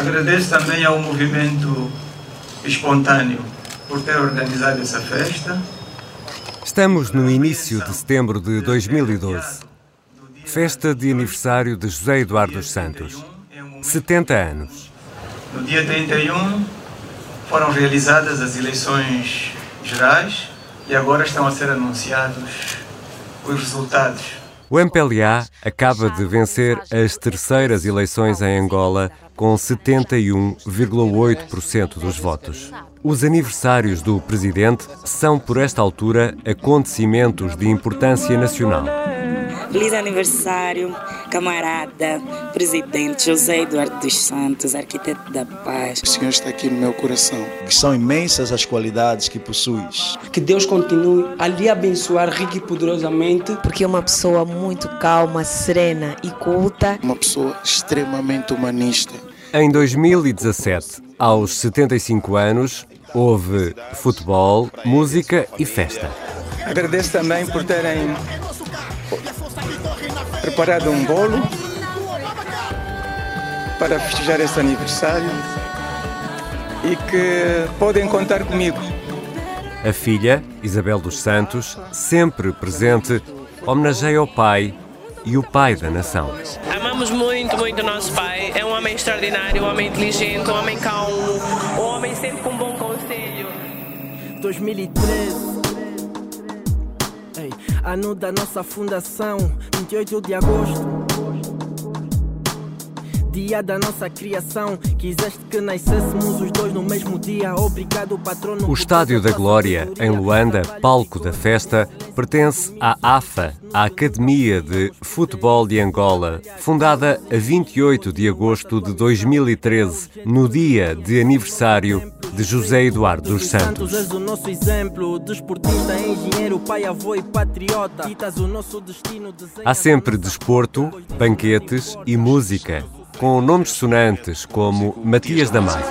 Agradeço também ao movimento espontâneo por ter organizado essa festa. Estamos no início de setembro de 2012. Festa de aniversário de José Eduardo dos Santos. 70 anos. No dia 31 foram realizadas as eleições gerais e agora estão a ser anunciados os resultados. O MPLA acaba de vencer as terceiras eleições em Angola com 71,8% dos votos. Os aniversários do presidente são, por esta altura, acontecimentos de importância nacional. Feliz aniversário, camarada, presidente José Eduardo dos Santos, arquiteto da paz. O Senhor está aqui no meu coração. Que são imensas as qualidades que possuis. Que Deus continue a lhe abençoar rico e poderosamente. Porque é uma pessoa muito calma, serena e culta. Uma pessoa extremamente humanista. Em 2017, aos 75 anos, houve futebol, música e festa. Agradeço também por terem preparado um bolo para festejar esse aniversário e que podem contar comigo. A filha, Isabel dos Santos, sempre presente, homenageia o pai e o pai da nação. Amamos muito, muito nosso pai. É um homem extraordinário, um homem inteligente, um homem calmo, um homem sempre com bom conselho. 2013 Ei, ano da nossa fundação, 28 de agosto. Dia da nossa criação, quiseste que nascêssemos os dois no mesmo dia. Obrigado, patrono. O Estádio da Glória, em Luanda, palco da festa, pertence à AFA, a Academia de Futebol de Angola, fundada a 28 de agosto de 2013, no dia de aniversário de José Eduardo dos Santos. Há sempre desporto, banquetes e música, com nomes sonantes como Matias Damasio.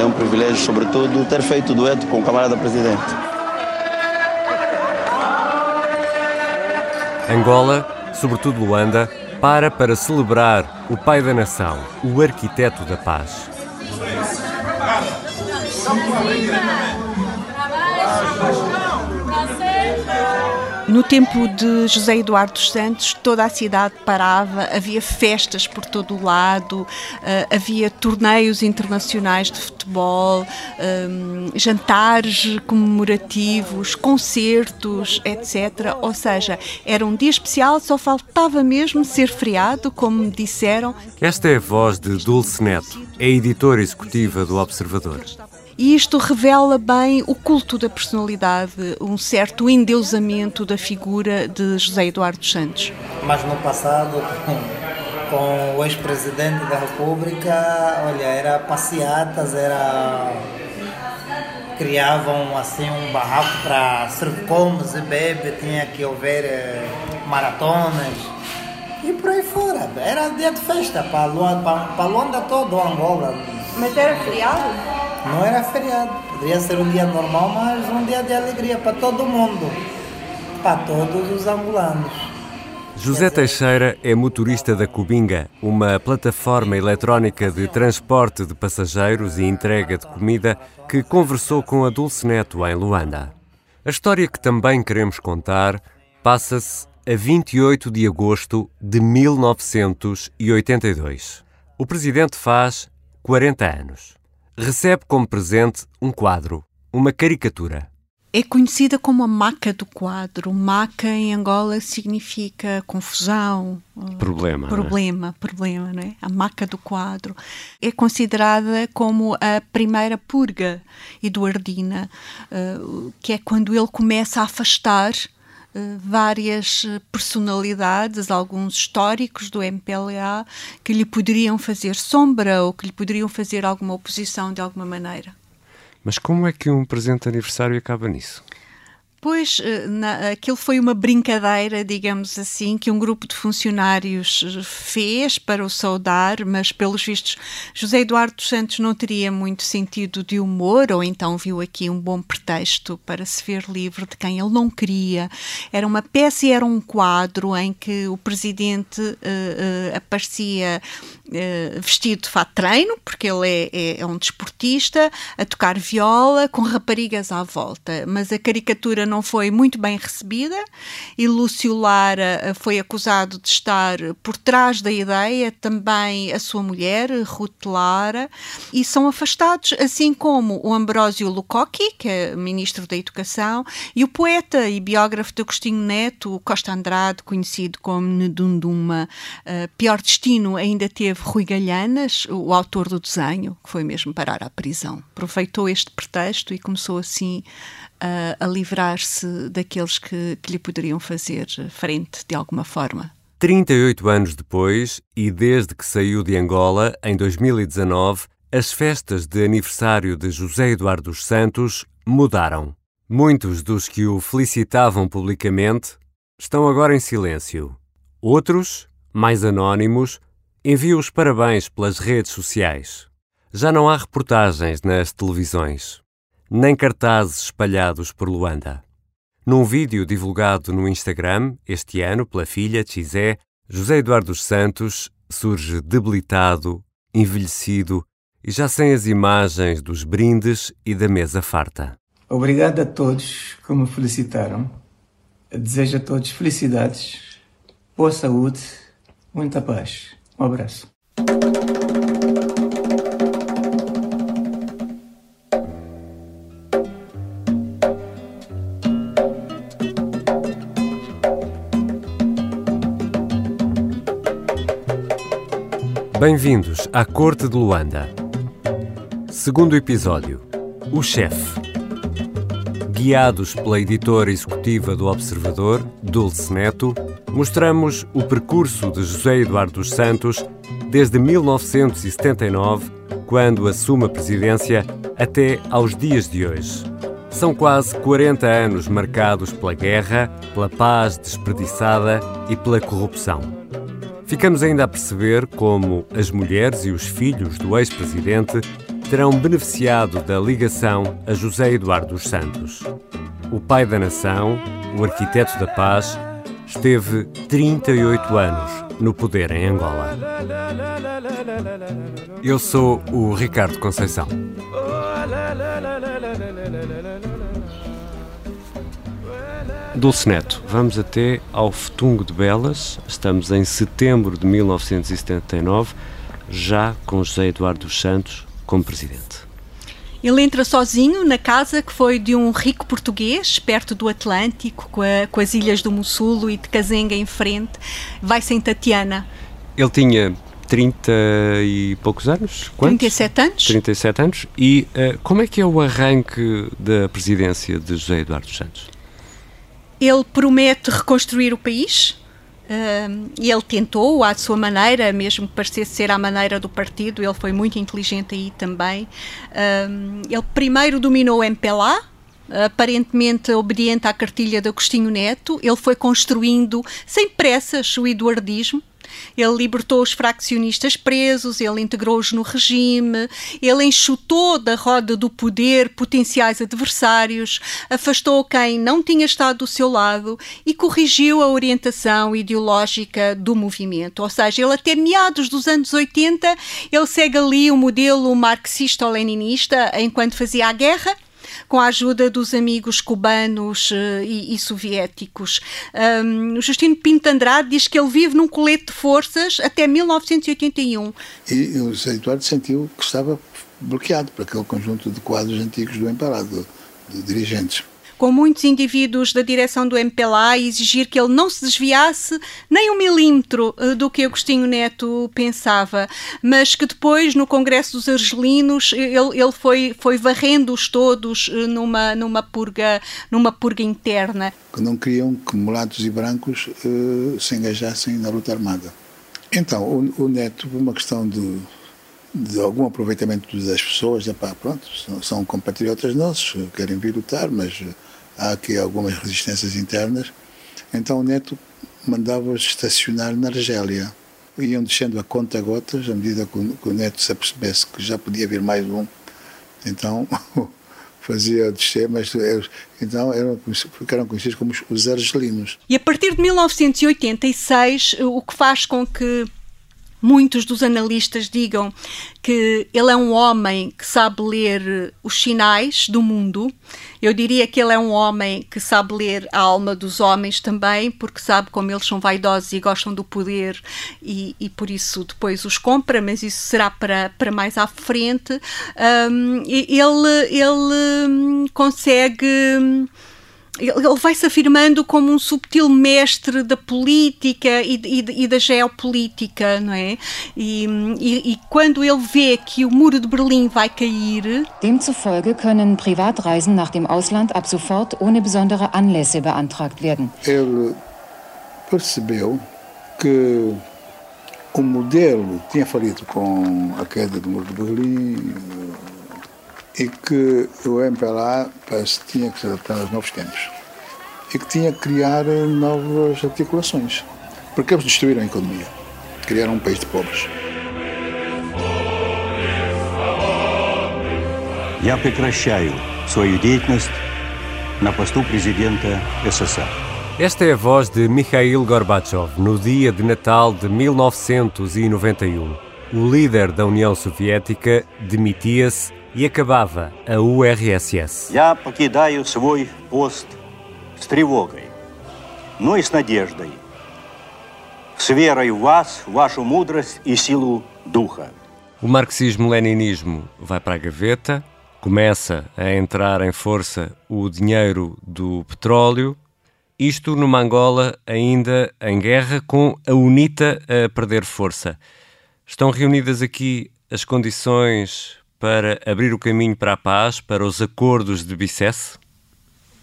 É um privilégio, sobretudo, ter feito dueto com o camarada presidente. Angola, sobretudo Luanda, para para celebrar o pai da nação, o arquiteto da paz. No tempo de José Eduardo dos Santos, toda a cidade parava, havia festas por todo o lado, eh, havia torneios internacionais de futebol, eh, jantares comemorativos, concertos, etc. Ou seja, era um dia especial, só faltava mesmo ser feriado, como me disseram. Esta é a voz de Dulce Neto, é editora executiva do Observador. E isto revela bem o culto da personalidade, um certo endeusamento da figura de José Eduardo Santos. Mas no passado, com, o ex-presidente da República, olha, era passeatas, era criavam assim um barraco para comes e bebe, tinha que haver eh, maratonas e por aí fora. Era dia de festa para Luanda, para Luanda todo, Angola. Mas era feriado? Não era feriado, poderia ser um dia normal, mas um dia de alegria para todo mundo, para todos os angolanos. José Teixeira é motorista da Cubinga, uma plataforma eletrónica de transporte de passageiros e entrega de comida que conversou com a Dulce Neto em Luanda. A história que também queremos contar passa-se a 28 de agosto de 1982. O presidente faz 40 anos. Recebe como presente um quadro, uma caricatura. É conhecida como a maca do quadro. Maca em Angola significa confusão, Problema. não é? problema, problema, não é? A maca do quadro. É considerada como a primeira purga eduardina, eh, que é quando ele começa a afastar eh, várias eh, personalidades, alguns históricos do MPLA, que lhe poderiam fazer sombra ou que lhe poderiam fazer alguma oposição de alguma maneira. Mas como é que um presente aniversário acaba nisso? Pois, eh, na, aquilo foi uma brincadeira, digamos assim, que um grupo de funcionários eh, fez para o saudar, mas pelos vistos José Eduardo dos Santos não teria muito sentido de humor, ou então viu aqui um bom pretexto para se ver livre de quem ele não queria. Era uma peça e era um quadro em que o presidente uh, uh, aparecia uh, vestido de fato treino, porque ele é, é, é um desportista, a tocar viola, com raparigas à volta, mas a caricatura não foi muito bem recebida e Lúcio Lara eh, foi acusado de estar por trás da ideia, também a sua mulher, Ruth Lara, e são afastados, assim como o Ambrósio Lucoqui, que é ministro da Educação, e o poeta e biógrafo de Agostinho Neto, Costa Andrade, conhecido como Nedunduma. Uh, pior destino ainda teve Rui Galhanas, o autor do desenho, que foi mesmo parar à prisão. Aproveitou este pretexto e começou assim a, a livrar-se daqueles que, que lhe poderiam fazer frente de alguma forma. 38 anos depois, e desde que saiu de Angola, em 2019, as festas de aniversário de José Eduardo dos Santos mudaram. Muitos dos que o felicitavam publicamente estão agora em silêncio. Outros, mais anónimos, enviam os parabéns pelas redes sociais. Já não há reportagens nas televisões nem cartazes espalhados por Luanda. Num vídeo divulgado no Instagram este ano pela filha Chizé, José Eduardo dos Santos surge debilitado, envelhecido e já sem as imagens dos brindes e da mesa farta. Obrigado a todos que me felicitaram. Desejo a todos felicidades, boa saúde, muita paz. Um abraço. Bem-vindos à Corte de Luanda. Segundo episódio: O Chefe. Guiados pela editora executiva do Observador, Dulce Neto, mostramos o percurso de José Eduardo dos Santos desde 1979, quando assume a presidência, até aos dias de hoje. São quase 40 anos marcados pela guerra, pela paz desperdiçada e pela corrupção. Ficamos ainda a perceber como as mulheres e os filhos do ex-presidente terão beneficiado da ligação a José Eduardo dos Santos. O pai da nação, o arquiteto da paz, esteve 38 anos no poder em Angola. Eu sou o Ricardo Conceição. Dulce Neto, vamos até ao Fetungo de Belas. Estamos em setembro de 1979, já com José Eduardo dos Santos como presidente. Ele entra sozinho na casa que foi de um rico português, perto do Atlântico, com, a, com as ilhas do Mussulo e de Cazenga em frente. Vai-se em Tatiana. Ele tinha 30 e poucos anos? Quantos? 37 anos. 37 anos. E uh, como é que é o arranque da presidência de José Eduardo Santos? Ele promete reconstruir o país. Uh, e ele tentou, à sua maneira, mesmo que parecesse ser à maneira do partido, ele foi muito inteligente aí também. Uh, ele primeiro dominou o MPLA, aparentemente obediente à cartilha de Agostinho Neto, ele foi construindo, sem pressas, o eduardismo, ele libertou os fraccionistas presos, ele integrou-os no regime, ele enxutou da roda do poder potenciais adversários, afastou quem não tinha estado do seu lado e corrigiu a orientação ideológica do movimento. Ou seja, ele até meados dos anos 80, ele segue ali o modelo marxista-leninista enquanto fazia a guerra com a ajuda dos amigos cubanos uh, e, e, soviéticos. Um, Justino Pinto Andrade diz que ele vive num colete de forças até 1981. E o José Eduardo sentiu que estava bloqueado por aquele conjunto de quadros antigos do Emparado, de dirigentes com muitos indivíduos da direção do MPLA e exigir que ele não se desviasse nem um milímetro eh, do que Agostinho Neto pensava, mas que depois, no Congresso dos Argelinos, ele, ele foi, foi varrendo-os todos eh, numa, numa, purga, numa purga interna. Que não queriam que mulatos e brancos uh, se engajassem na luta armada. Então, o, o Neto, por uma questão de de algum aproveitamento das pessoas, epá, pronto, são compatriotas nossos, querem vir lutar, mas há aqui algumas resistências internas. Então o Neto mandava-os estacionar na Argélia. Iam descendo a conta gotas, à medida que o, Neto se apercebesse que já podia vir mais um. Então fazia descer, mas então eram, ficaram conhecidos como os argelinos. E a partir de 1986, o que faz com que muitos dos analistas digam que ele é um homem que sabe ler os sinais do mundo. Eu diria que ele é um homem que sabe ler a alma dos homens também, porque sabe como eles são vaidosos e gostam do poder e, e por isso depois os compra, mas isso será para, para mais à frente. Um, ele, ele hum, consegue ele vai se afirmando como um subtil mestre da política e, e, e da geopolítica, não é? E, e, quando ele vê que o muro de Berlim vai cair. Demzufolge können Privatreisen nach dem Ausland ab sofort ohne besondere Anlässe beantragt werden. Ele percebeu que o modelo tinha falido com a queda do muro de Berlim e que o MPLA parece, tinha que se adaptar aos novos tempos e que tinha que criar novas articulações, porque eles destruíram a economia, criaram um país de pobres. Я прекращаю свою деятельность на посту президента СССР. Esta é a voz de Mikhail Gorbachev no dia de Natal de 1991. O líder da União Soviética demitia-se e acabava a URSS. Я покидаю свой пост с тревогой, но и с надеждой, с верой в вас, вашу мудрость и силу духа. O marxismo-leninismo vai para a gaveta, começa a entrar em força o dinheiro do petróleo, isto numa Angola ainda em guerra, com a UNITA a perder força. Estão reunidas aqui as condições para abrir o caminho para a paz, para os acordos de Bicesse?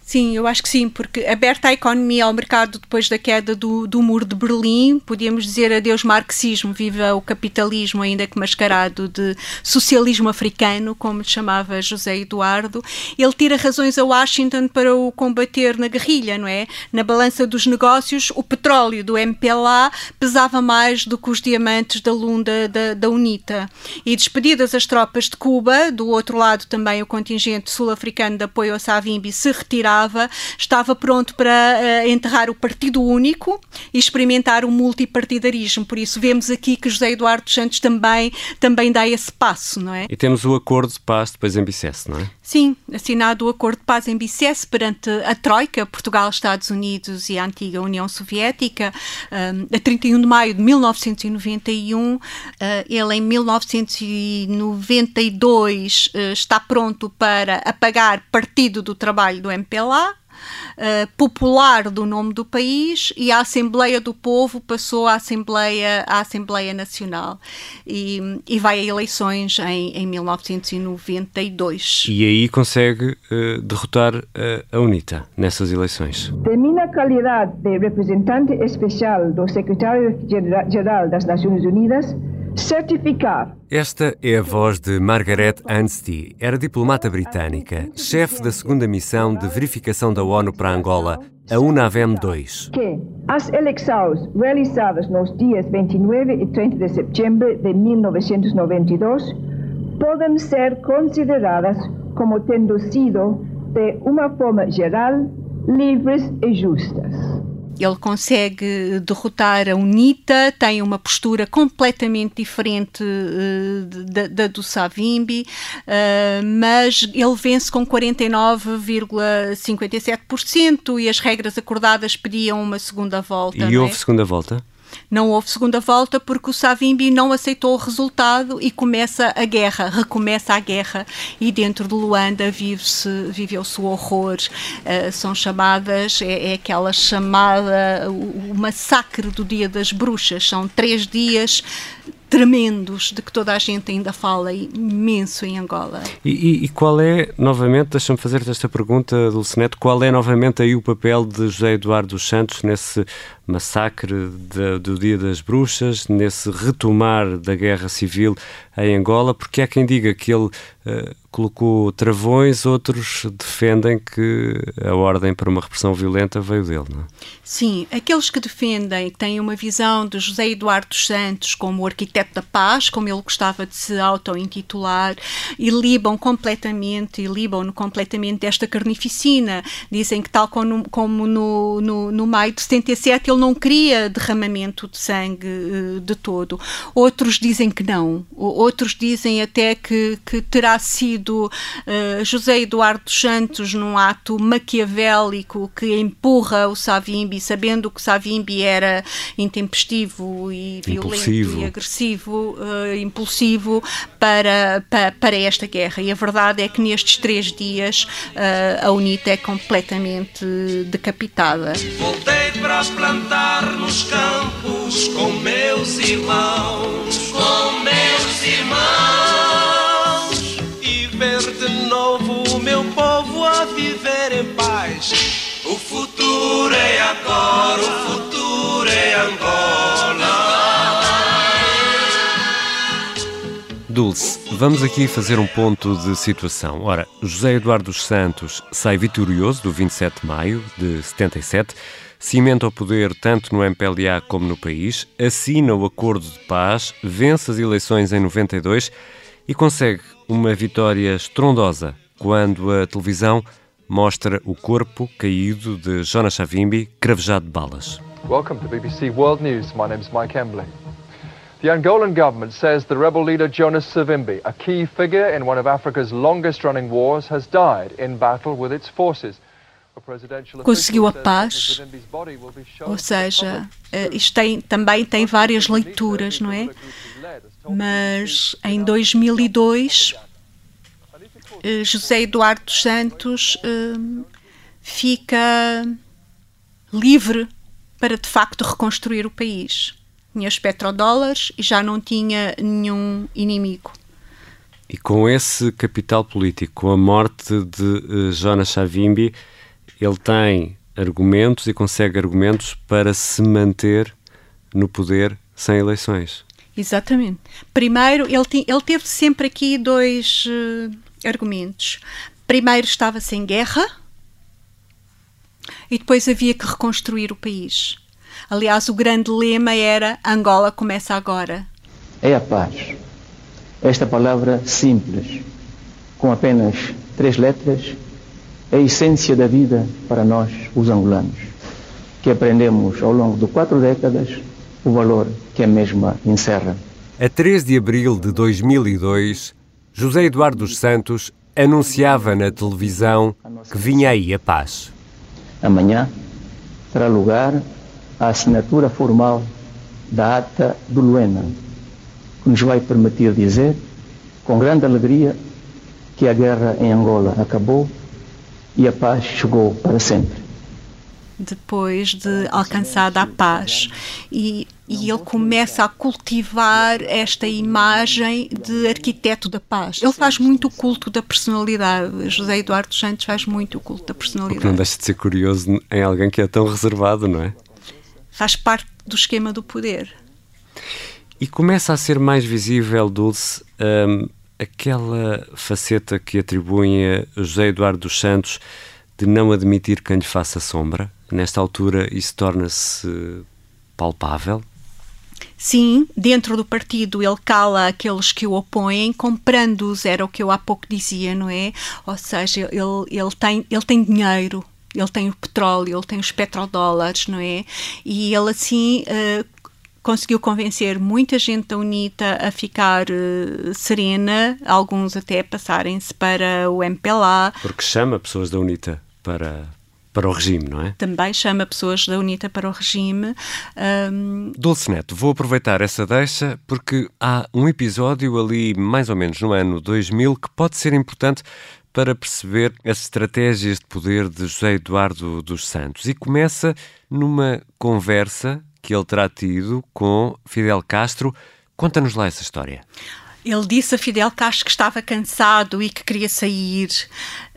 Sim, eu acho que sim, porque aberta a economia ao mercado depois da queda do, do muro de Berlim, podíamos dizer adeus marxismo, viva o capitalismo, ainda que mascarado de socialismo africano, como chamava José Eduardo. Ele tira razões a Washington para o combater na guerrilha, não é? Na balança dos negócios, o petróleo do MPLA pesava mais do que os diamantes da Lunda da, da UNITA. E despedidas as tropas de Cuba, do outro lado também o contingente sul-africano de apoio a Savimbi se retirava estava, estava pronto para uh, enterrar o partido único e experimentar o multipartidarismo. Por isso vemos aqui que José Eduardo Santos também, também dá esse passo, não é? E temos o acordo de paz depois em Bicesse, não é? Sim, assinado o acordo de paz em Bicesse perante a Troika, Portugal, Estados Unidos e a antiga União Soviética, a 31 de maio de 1991. Uh, ele em 1992 uh, está pronto para apagar partido do trabalho do MPLA uh, popular do nome do país e a Assembleia do Povo passou à Assembleia, à Assembleia Nacional e, e vai a eleições em, em 1992. E aí consegue uh, derrotar uh, a UNITA nessas eleições. De minha qualidade de representante especial do Secretário-Geral das Nações Unidas, certificar. Esta é a voz de Margaret Anstey. Era diplomata britânica, chefe da segunda missão de verificação da ONU para Angola, a UNAVEM 2. Que as eleições realizadas nos dias 29 e 30 de setembro de 1992 podem ser consideradas como tendo sido, de uma forma geral, livres e justas. Ele consegue derrotar a UNITA, tem uma postura completamente diferente uh, da, da, do Savimbi, uh, mas ele vence com 49,57% e as regras acordadas pediam uma segunda volta. E houve é? segunda volta? Não houve segunda volta porque o Savimbi não aceitou o resultado e começa a guerra, recomeça a guerra e dentro de Luanda vive-se, viveu-se o horror. Uh, são chamadas, é, é, aquela chamada, o, o massacre do Dia das Bruxas. São três dias tremendos de que toda a gente ainda fala imenso em Angola. E, e, e qual é, novamente, deixa-me fazer-te esta pergunta, Dulcinete, qual é novamente aí o papel de José Eduardo dos Santos nesse massacre de, do Dia das Bruxas, nesse retomar da guerra civil em Angola, porque há quem diga que ele uh, colocou travões, outros defendem que a ordem para uma repressão violenta veio dele. Não é? Sim, aqueles que defendem, têm uma visão de José Eduardo dos Santos como o arquiteto da paz, como ele gostava de se auto-intitular, e libam completamente, e libam-no completamente desta carnificina. Dizem que, tal como, como no, no, no maio de 77, ele não queria derramamento de sangue uh, de todo. Outros dizem que não. Outros dizem até que, que terá sido uh, José Eduardo Santos, num ato maquiavélico que empurra o Savimbi, sabendo que o Savimbi era intempestivo e violento impulsivo. e agressivo, uh, impulsivo, para, para, para, esta guerra. E a verdade é que nestes três dias a UNITA é completamente decapitada. Voltei para plantar nos campos com meus irmãos, com meus irmãos, e ver de novo o meu povo a viver em paz. O futuro é agora, o futuro é Angola. Dulce, vamos aqui fazer um ponto de situação. Ora, José Eduardo dos Santos sai vitorioso do 27 de maio de 77 cimenta o poder tanto no MPLA como no país, assina o acordo de paz, vence as eleições em 92 e consegue uma vitória estrondosa quando a televisão mostra o corpo caído de Jonas Savimbi cravejado de balas. Welcome to BBC World News. My name is Mike Embley. The Angolan government says the rebel leader Jonas Savimbi, a key figure in one of Africa's longest running wars, has died in battle with its forces conseguiu a paz, ou seja, eh, isto tem, também tem várias leituras, não é? Mas em 2002, eh, José Eduardo dos Santos eh, fica livre para de facto reconstruir o país. Tinha os petrodólares e já não tinha nenhum inimigo. E com esse capital político, com a morte de Jonas Savimbi, ele tem argumentos e consegue argumentos para se manter no poder sem eleições. Exatamente. Primeiro, ele, ele teve sempre aqui dois uh, argumentos. Primeiro, estava sem guerra e depois havia que reconstruir o país. Aliás, o grande lema era Angola começa agora. É a paz. Esta palavra simples, com apenas três letras, a essência da vida para nós, os angolanos, que aprendemos ao longo de quatro décadas o valor que a mesma encerra. A 3 de abril de 2002, José Eduardo dos Santos anunciava na televisão que vinha aí a paz. Amanhã terá lugar a assinatura formal da ata do Luena, que nos vai permitir dizer, com grande alegria, que a guerra em Angola acabou e a paz chegou para sempre. Depois de alcançada a paz, e, e ele começa a cultivar esta imagem de arquiteto da paz. Ele faz muito o culto da personalidade. José Eduardo Santos faz muito o culto da personalidade. O que não deixa de ser curioso em alguém que é tão reservado, não é? Faz parte do esquema do poder. E começa a ser mais visível, Dulce, hum, aquela faceta que atribuem a José Eduardo dos Santos de não admitir quem lhe faça sombra, nesta altura isso torna-se palpável? Sim, dentro do partido ele cala aqueles que o opõem, comprando-os, era o que eu há pouco dizia, não é? Ou seja, ele, ele, tem, ele tem dinheiro, ele tem o petróleo, ele tem os petrodólares, não é? E ele assim uh, conseguiu convencer muita gente da UNITA a ficar uh, serena, alguns até passarem-se para o MPLA. Porque chama pessoas da UNITA para, para o regime, não é? Também chama pessoas da UNITA para o regime. Um... Dulce Neto, vou aproveitar essa deixa porque há um episódio ali, mais ou menos no ano 2000, que pode ser importante para perceber as estratégias de poder de José Eduardo dos Santos. E começa numa conversa que ele terá tido com Fidel Castro. Conta-nos lá essa história. Ele disse a Fidel Castro que estava cansado e que queria sair.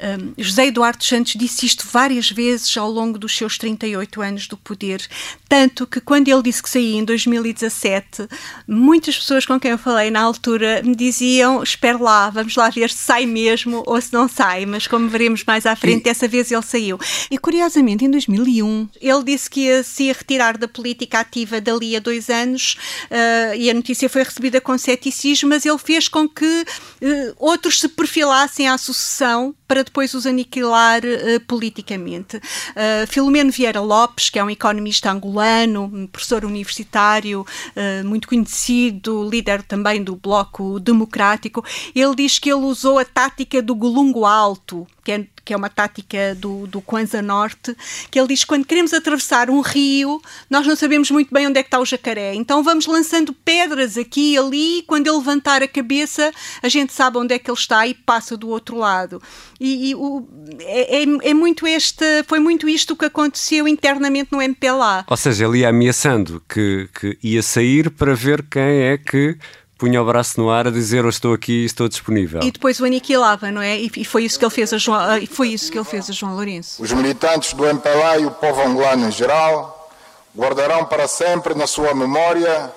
Um, José Eduardo Santos disse isto várias vezes ao longo dos seus 38 anos do poder, tanto que quando ele disse que saía em 2017, muitas pessoas com quem eu falei na altura me diziam: espera lá, vamos lá ver se sai mesmo ou se não sai, mas como veremos mais à frente, dessa vez ele saiu. E curiosamente, em 2001, ele disse que ia se ia retirar da política ativa dali a dois anos uh, e a notícia foi recebida com ceticismo, mas ele fez com que uh, outros se perfilassem à sucessão para depois os aniquilar uh, politicamente. Uh, Filomeno Vieira Lopes, que é um economista angolano, um professor universitário uh, muito conhecido, líder também do Bloco Democrático, ele diz que ele usou a tática do golungo alto, que é, que é uma tática do, do Kwanza Norte, que ele diz que quando queremos atravessar um rio, nós não sabemos muito bem onde é que está o jacaré. Então vamos lançando pedras aqui e ali, quando ele levantar a cabeça, a gente sabe onde é que ele está e passa do outro lado. E, e o, é, é, é, muito este, foi muito isto que aconteceu internamente no MPLA. Ou seja, ele ia ameaçando que, que ia sair para ver quem é que punha o braço no ar a dizer eu estou aqui, estou disponível. E depois o aniquilava, não é? E, foi isso que ele fez a João, foi isso que ele fez a João Lourenço. Os militantes do MPLA e o povo angolano em geral guardarão para sempre na sua memória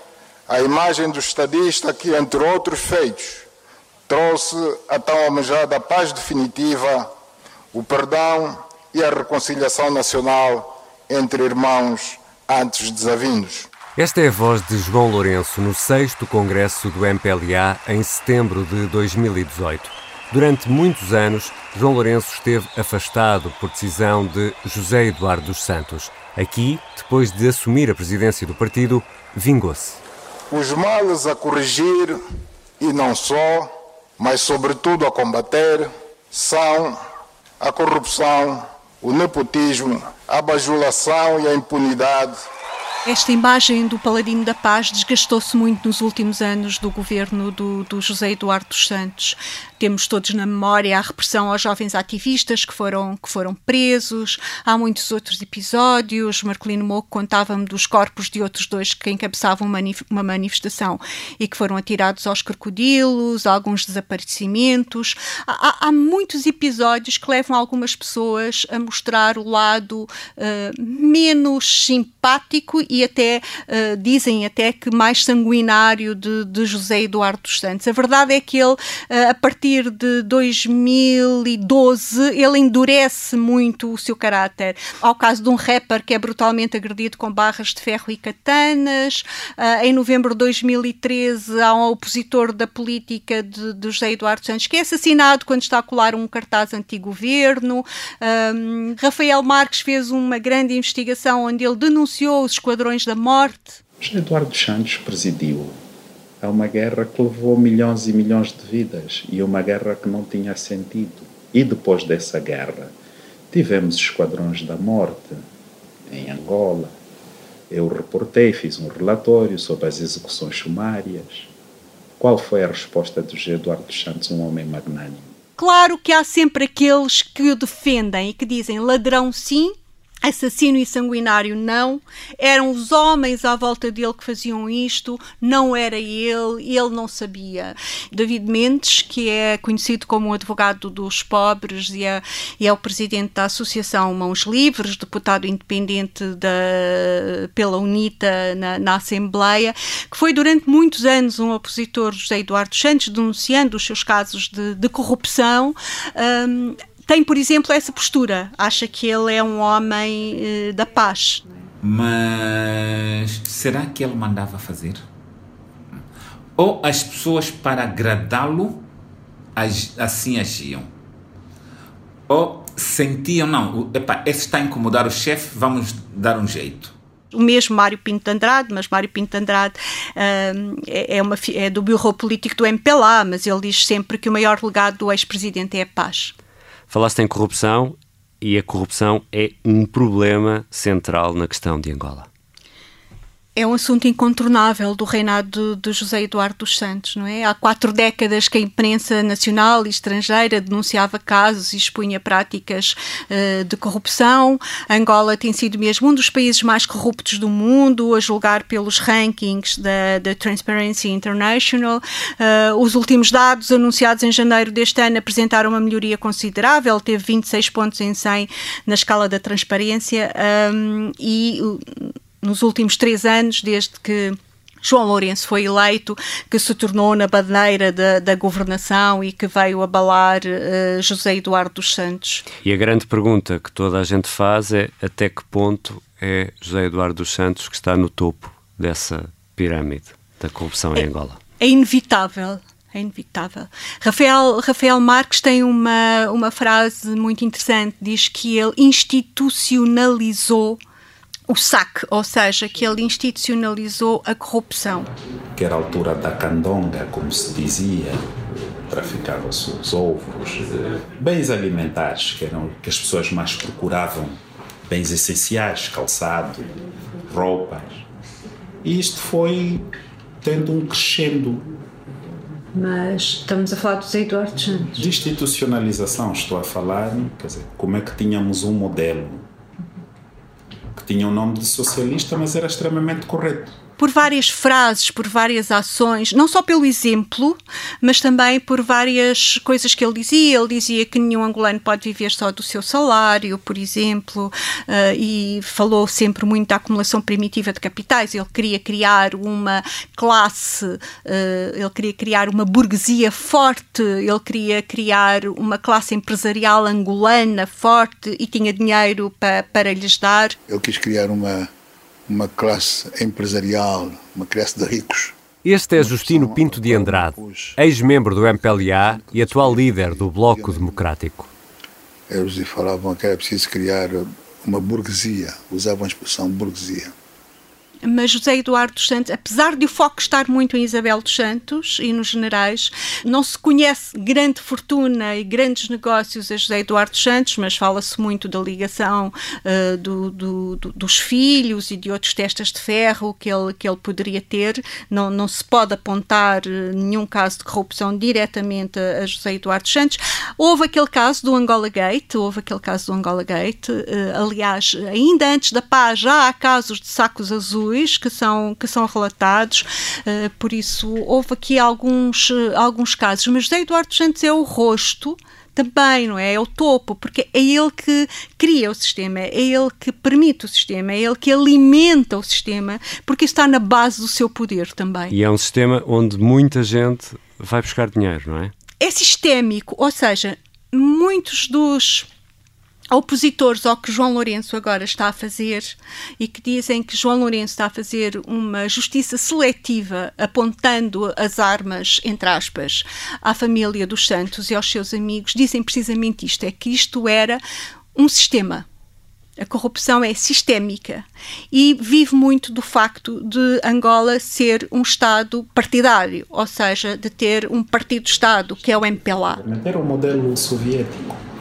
a imagem do estadista que, entre outros feitos, trouxe a tão almejada paz definitiva, o perdão e a reconciliação nacional entre irmãos antes desavindos. Esta é a voz de João Lourenço no 6 Congresso do MPLA em setembro de 2018. Durante muitos anos, João Lourenço esteve afastado por decisão de José Eduardo dos Santos. Aqui, depois de assumir a presidência do partido, vingou-se. Os males a corrigir, e não só, mas sobretudo a combater, são a corrupção, o nepotismo, a bajulação e a impunidade esta imagem do Paladino da Paz desgastou-se muito nos últimos anos do governo do, do, José Eduardo dos Santos. Temos todos na memória a repressão aos jovens ativistas que foram, que foram presos. Há muitos outros episódios. Marcelino Moco contava-me dos corpos de outros dois que encabeçavam uma manifestação e que foram atirados aos crocodilos, alguns desaparecimentos. Há, há muitos episódios que levam algumas pessoas a mostrar o lado uh, menos simpático e até uh, dizem até que mais sanguinário de, de, José Eduardo dos Santos. A verdade é que ele, uh, a partir de 2012, ele endurece muito o seu caráter. Ao caso de um rapper que é brutalmente agredido com barras de ferro e katanas. Uh, em novembro de 2013, há um opositor da política de, de José Eduardo Santos que é assassinado quando está a colar um cartaz anti-governo. Um, Rafael Marques fez uma grande investigação onde ele denunciou os esquadrões da morte. Eduardo Santos presidiu a uma guerra que levou milhões e milhões de vidas e uma guerra que não tinha sentido. E depois dessa guerra, tivemos esquadrões da morte em Angola. Eu reportei, fiz um relatório sobre as execuções sumárias. Qual foi a resposta de José Eduardo Santos, um homem magnânimo? Claro que há sempre aqueles que o defendem e que dizem ladrão sim, assassino e sanguinário não, eram os homens à volta dele que faziam isto, não era ele, ele não sabia. David Mendes, que é conhecido como o advogado dos pobres e é, e é o presidente da Associação Mãos Livres, deputado independente da, pela UNITA na, na Assembleia, que foi durante muitos anos um opositor José Eduardo Santos, denunciando os seus casos de, de corrupção. Um, tem, por exemplo, essa postura. Acha que ele é um homem uh, da paz. Mas será que ele mandava fazer? Ou as pessoas, para agradá-lo, assim agiam? Ou sentiam, não, epa, esse está a incomodar o chefe, vamos dar um jeito o mesmo Mário Pinto de Andrade, mas Mário Pinto de Andrade uh, é, uma, é do bureau político do MPLA, mas ele diz sempre que o maior legado do ex-presidente é a paz. Falaste em corrupção e a corrupção é um problema central na questão de Angola. É um assunto incontornável do reinado de, José Eduardo dos Santos, não é? Há quatro décadas que a imprensa nacional e estrangeira denunciava casos e expunha práticas uh, de corrupção. Angola tem sido mesmo um dos países mais corruptos do mundo, a julgar pelos rankings da, da Transparency International. Uh, os últimos dados anunciados em janeiro deste ano apresentaram uma melhoria considerável, teve 26 pontos em 100 na escala da transparência um, e nos últimos três anos, desde que João Lourenço foi eleito, que se tornou na bandeira da, da governação e que veio abalar uh, José Eduardo dos Santos. E a grande pergunta que toda a gente faz é até que ponto é José Eduardo dos Santos que está no topo dessa pirâmide da corrupção é, em Angola? É inevitável. É inevitável. Rafael, Rafael Marques tem uma, uma frase muito interessante, diz que ele institucionalizou o SAC, ou seja, que ele institucionalizou a corrupção. Que era a altura da candonga, como se dizia, traficava-se os ovos, bens alimentares, que eram que as pessoas mais procuravam, bens essenciais, calçado, roupas. E isto foi tendo um crescendo. Mas estamos a falar do Zé Eduardo Santos. De institucionalização, estou a falar, quer dizer, como é que tínhamos um modelo que tinha o nome de socialista, mas era extremamente correto por várias frases, por várias ações, não só pelo exemplo, mas também por várias coisas que ele dizia. Ele dizia que nenhum angolano pode viver só do seu salário, por exemplo, uh, e falou sempre muito da acumulação primitiva de capitais. Ele queria criar uma classe, uh, ele queria criar uma burguesia forte, ele queria criar uma classe empresarial angolana forte e tinha dinheiro pa, para lhes dar. Ele quis criar uma uma classe empresarial, uma classe de ricos. Este é Justino Pinto de Andrade, ex-membro do MPLA e atual líder do Bloco Democrático. Eles falavam que era preciso criar uma burguesia, usavam a expressão burguesia mas José Eduardo dos Santos, apesar de o foco estar muito em Isabel dos Santos e nos generais, não se conhece grande fortuna e grandes negócios a José Eduardo dos Santos, mas fala-se muito da ligação uh, do, do, do, dos filhos e de outros testas de ferro que ele, que ele poderia ter. Não, não se pode apontar eh, nenhum caso de corrupção diretamente a, José Eduardo dos Santos. Houve aquele caso do Angola Gate, houve aquele caso do Angola Gate, uh, aliás, ainda antes da paz já há casos de sacos azuis que são, que são relatados, uh, por isso houve aqui alguns, uh, alguns casos, mas José Eduardo Santos é o rosto também, não é? É o topo, porque é ele que cria o sistema, é ele que permite o sistema, é ele que alimenta o sistema, porque está na base do seu poder também. E é um sistema onde muita gente vai buscar dinheiro, não é? É sistémico, ou seja, muitos dos opositores ao que João Lourenço agora está a fazer e que dizem que João Lourenço está a fazer uma justiça seletiva apontando as armas, entre aspas, à família dos Santos e aos seus amigos, dizem precisamente isto, é que isto era um sistema. A corrupção é sistémica e vive muito do facto de Angola ser um Estado partidário, ou seja, de ter um partido-Estado, que é o MPLA. Era o modelo soviético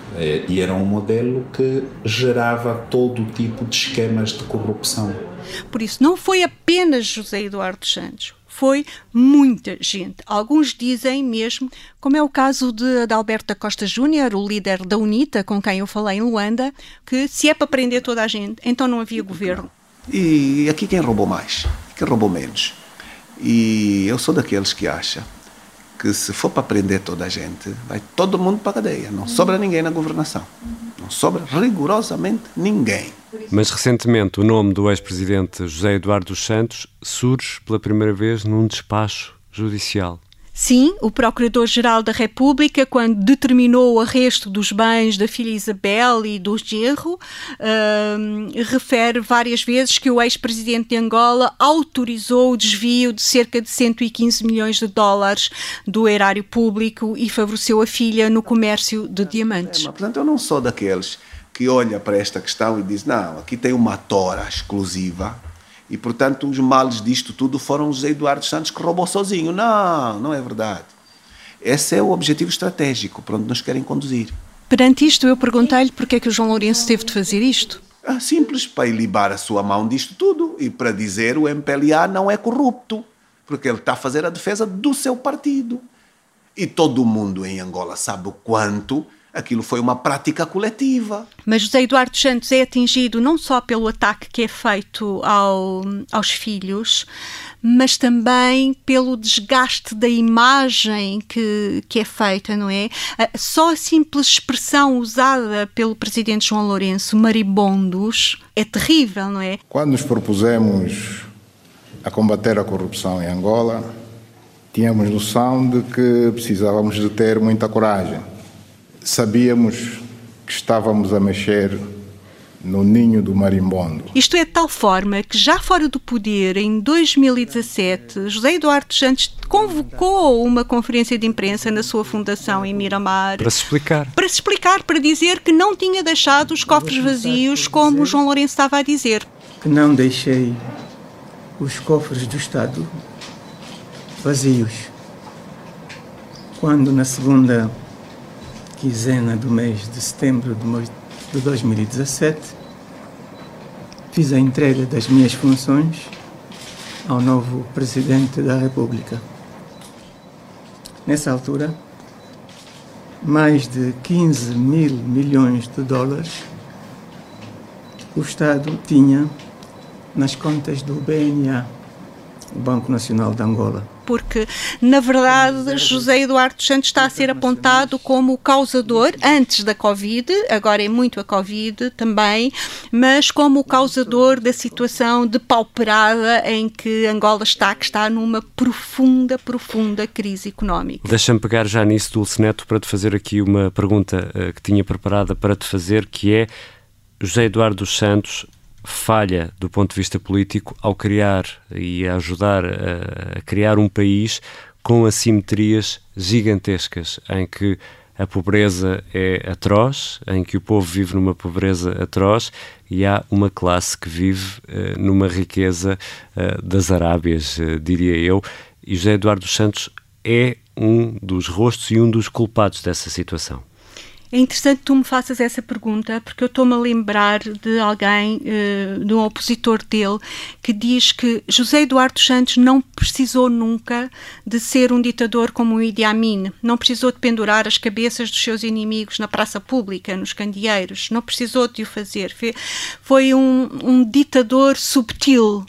e era um modelo que gerava todo tipo de esquemas de corrupção. Por isso, não foi apenas José Eduardo Santos, foi muita gente. Alguns dizem mesmo, como é o caso de, de Alberto da Costa Júnior, o líder da UNITA, com quem eu falei em Luanda, que se é para prender toda a gente, então não havia governo. E aqui quem roubou mais? Quem roubou menos? E eu sou daqueles que acha que se for para prender toda a gente, vai todo mundo para a cadeia. Não sobra ninguém na governação. Não sobra rigorosamente ninguém. Mas recentemente o nome do ex-presidente José Eduardo dos Santos surge pela primeira vez num despacho judicial. Sim, o Procurador-Geral da República, quando determinou o arresto dos bens da filha Isabel e do genro, refere várias vezes que o ex-presidente de Angola autorizou o desvio de cerca de 115 milhões de dólares do erário público e favoreceu a filha no comércio de diamantes. É, mas, portanto, eu não sou daqueles que olha para esta questão e diz, não, aqui tem uma tora exclusiva e, portanto, os males disto tudo foram José Eduardo Santos que roubou sozinho. Não, não é verdade. Esse é o objetivo estratégico para onde nos querem conduzir. Perante isto, eu perguntei-lhe porque é que o João Lourenço teve de fazer isto. É simples, para libar a sua mão disto tudo e para dizer o MPLA não é corrupto, porque ele está a fazer a defesa do seu partido. E todo mundo em Angola sabe o quanto aquilo foi uma prática coletiva. Mas José Eduardo Santos é atingido não só pelo ataque que é feito ao, aos filhos, mas também pelo desgaste da imagem que, que é feita, não é? Só a simples expressão usada pelo presidente João Lourenço, maribondos, é terrível, não é? Quando nos propusemos a combater a corrupção em Angola, tínhamos noção de que precisávamos de ter muita coragem sabíamos que estávamos a mexer no ninho do marimbondo. Isto é de tal forma que, já fora do poder, em 2017, José Eduardo Santos convocou uma conferência de imprensa na sua fundação em Miramar. Para se explicar. Para se explicar, para dizer que não tinha deixado os cofres vazios, como João Lourenço estava a dizer. Que não deixei os cofres do Estado vazios. Quando na segunda quinzena do mês de setembro de 2017, fiz a entrega das minhas funções ao novo Presidente da República. Nessa altura, mais de 15 mil milhões de dólares o Estado tinha nas contas do BNA, Banco Nacional de Angola porque, na verdade, José Eduardo Santos está a ser apontado como o causador, antes da Covid, agora é muito a Covid também, mas como o causador da situação depauperada em que Angola está, que está numa profunda, profunda crise económica. Deixa-me pegar já nisso, Dulce Neto, para te fazer aqui uma pergunta uh, que tinha preparada para te fazer, que é José Eduardo Santos falha do ponto de vista político ao criar e a ajudar a, a criar um país com assimetrias gigantescas, em que a pobreza é atroz, em que o povo vive numa pobreza atroz e há uma classe que vive uh, numa riqueza uh, das Arábias, uh, diria eu. E José Eduardo Santos é um dos rostos e um dos culpados dessa situação. É interessante que tu me faças essa pergunta, porque eu estou-me a lembrar de alguém, uh, de um opositor dele, que diz que José Eduardo Santos não precisou nunca de ser um ditador como o Idi Amin, não precisou de pendurar as cabeças dos seus inimigos na praça pública, nos candeeiros, não precisou de o fazer. Foi um, um ditador subtil,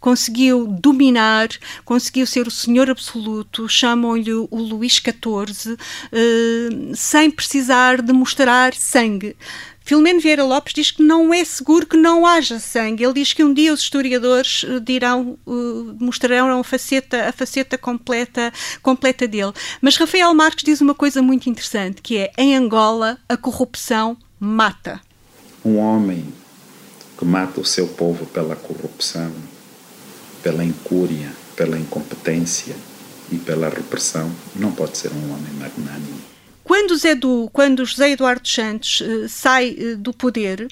conseguiu dominar, conseguiu ser o senhor absoluto, chamam-lhe o Luís XIV, uh, sem precisar de mostrar sangue. Filomeno Vieira Lopes diz que não é seguro que não haja sangue. Ele diz que um dia os historiadores eh, dirão, uh, mostrarão a faceta, a faceta completa, completa dele. Mas Rafael Marques diz uma coisa muito interessante, que é em Angola a corrupção mata. Um homem que mata o seu povo pela corrupção pela incúria, pela incompetência e pela repressão, não pode ser um homem magnânimo. Quando, Zé du, quando José Eduardo Santos uh, sai uh, do poder,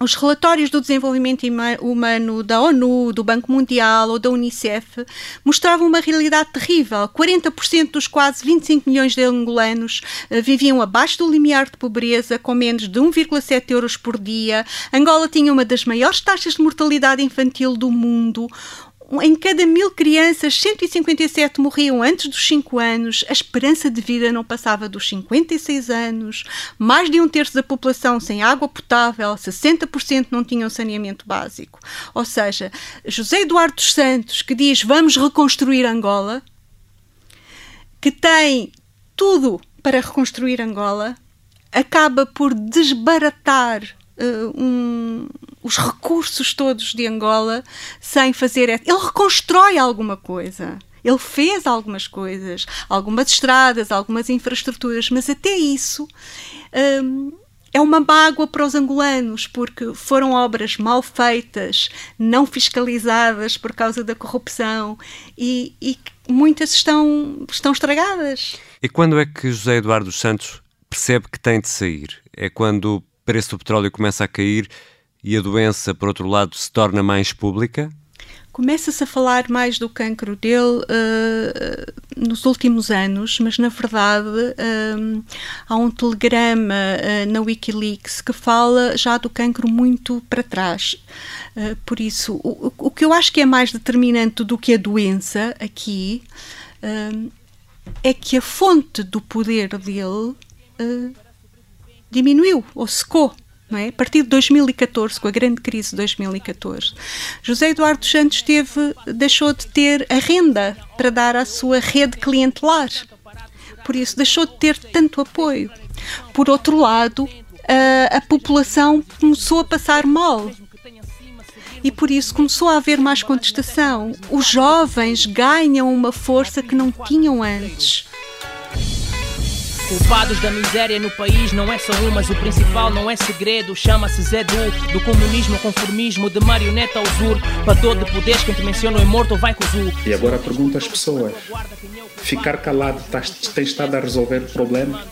os relatórios do desenvolvimento humano da ONU, do Banco Mundial ou da Unicef mostravam uma realidade terrível. 40% dos quase 25 milhões de angolanos uh, viviam abaixo do limiar de pobreza, com menos de 1,7 euros por dia. Angola tinha uma das maiores taxas de mortalidade infantil do mundo em cada mil crianças, 157 morriam antes dos 5 anos, a esperança de vida não passava dos 56 anos, mais de um terço da população sem água potável, 60% não tinham saneamento básico. Ou seja, José Eduardo dos Santos, que diz vamos reconstruir Angola, que tem tudo para reconstruir Angola, acaba por desbaratar uh, um, os recursos todos de Angola sem fazer. Ele reconstrói alguma coisa. Ele fez algumas coisas, algumas estradas, algumas infraestruturas, mas até isso um, é uma mágoa para os angolanos, porque foram obras mal feitas, não fiscalizadas por causa da corrupção e, e muitas estão, estão estragadas. E quando é que José Eduardo Santos percebe que tem de sair? É quando preço do petróleo começa a cair e a doença, por outro lado, se torna mais pública? Começa-se a falar mais do cancro dele uh, nos últimos anos, mas na verdade um, há um telegrama uh, na Wikileaks que fala já do cancro muito para trás. Uh, por isso, o, o, que eu acho que é mais determinante do que a doença aqui é que a fonte do poder dele diminuiu ou secou. É? A partir de 2014, com a grande crise de 2014, José Eduardo Santos teve, deixou de ter a renda para dar à sua rede clientelar. Por isso, deixou de ter tanto apoio. Por outro lado, a, a população começou a passar mal. E por isso começou a haver mais contestação. Os jovens ganham uma força que não tinham antes. Culpados da miséria no país não é só um, mas o principal não é segredo. Chama-se Zé Du, do comunismo ao conformismo, de marioneta ao usurpador de poderes. Quem te menciona é morto ou vai com o E agora pergunto às pessoas: ficar calado tem estado a resolver o problema?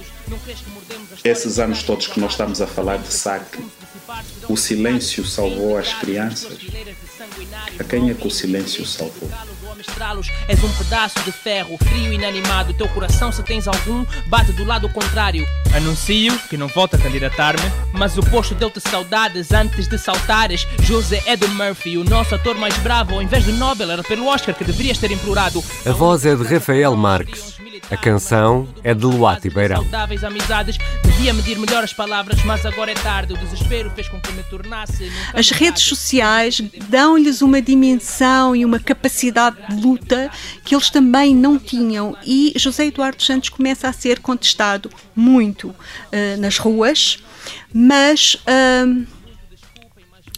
Esses anos todos que nós estamos a falar de saque, o silêncio salvou as crianças? A quem é que o silêncio salvou? És um pedaço de ferro, frio e inanimado. Teu coração, se tens algum, bate do lado contrário. Anuncio que não volto a candidatar-me, mas o posto deu-te saudades antes de saltares. José Edo Murphy, o nosso ator mais bravo, ao invés do Nobel, era pelo Oscar que deverias ter implorado. A voz é de Rafael Marques. A canção é de Luati Beirão. Saudáveis amizades, devia medir melhor as palavras, mas agora é tarde. O desespero fez com que me tornasse. As redes sociais dão-lhes uma dimensão e uma capacidade de luta que eles também não tinham. E José Eduardo Santos começa a ser contestado muito uh, nas ruas, mas uh,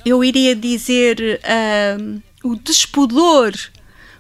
eu iria dizer uh, o despudor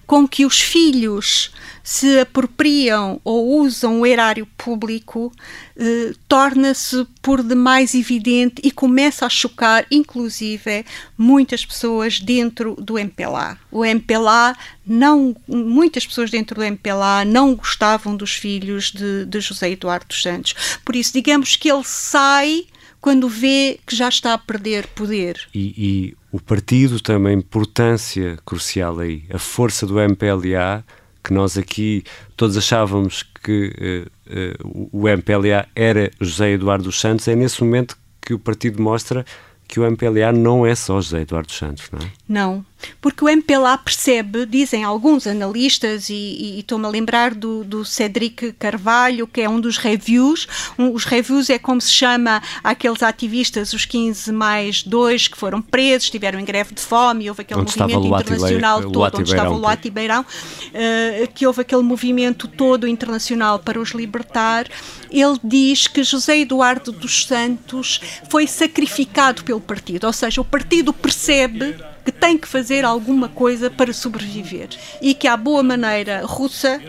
com que os filhos se apropriam ou usam o erário público eh, torna-se por demais evidente e começa a chocar, inclusive, muitas pessoas dentro do MPLA. O MPLA não, muitas pessoas dentro do MPLA não gostavam dos filhos de, de José Eduardo dos Santos. Por isso, digamos que ele sai quando vê que já está a perder poder. E, e o partido tem uma importância crucial aí. A força do MPLA que nós aqui todos achávamos que uh, uh, o MPLA era José Eduardo dos Santos, é nesse momento que o partido mostra que o MPLA não é só José Eduardo Santos, não é? Não, porque o MPLA percebe, dizem alguns analistas, e, estou-me a lembrar do, do Cedric Carvalho, que é um dos reviews. Um, os reviews é como se chama aqueles ativistas, os 15 mais 2, que foram presos, estiveram em greve de fome, houve aquele onde movimento internacional todo, Luati onde estava o Luati Beirão, uh, que houve aquele movimento todo internacional para os libertar. Ele diz que José Eduardo dos Santos foi sacrificado pelo partido, ou seja, o partido percebe que tem que fazer alguma coisa para sobreviver e que, à boa maneira russa,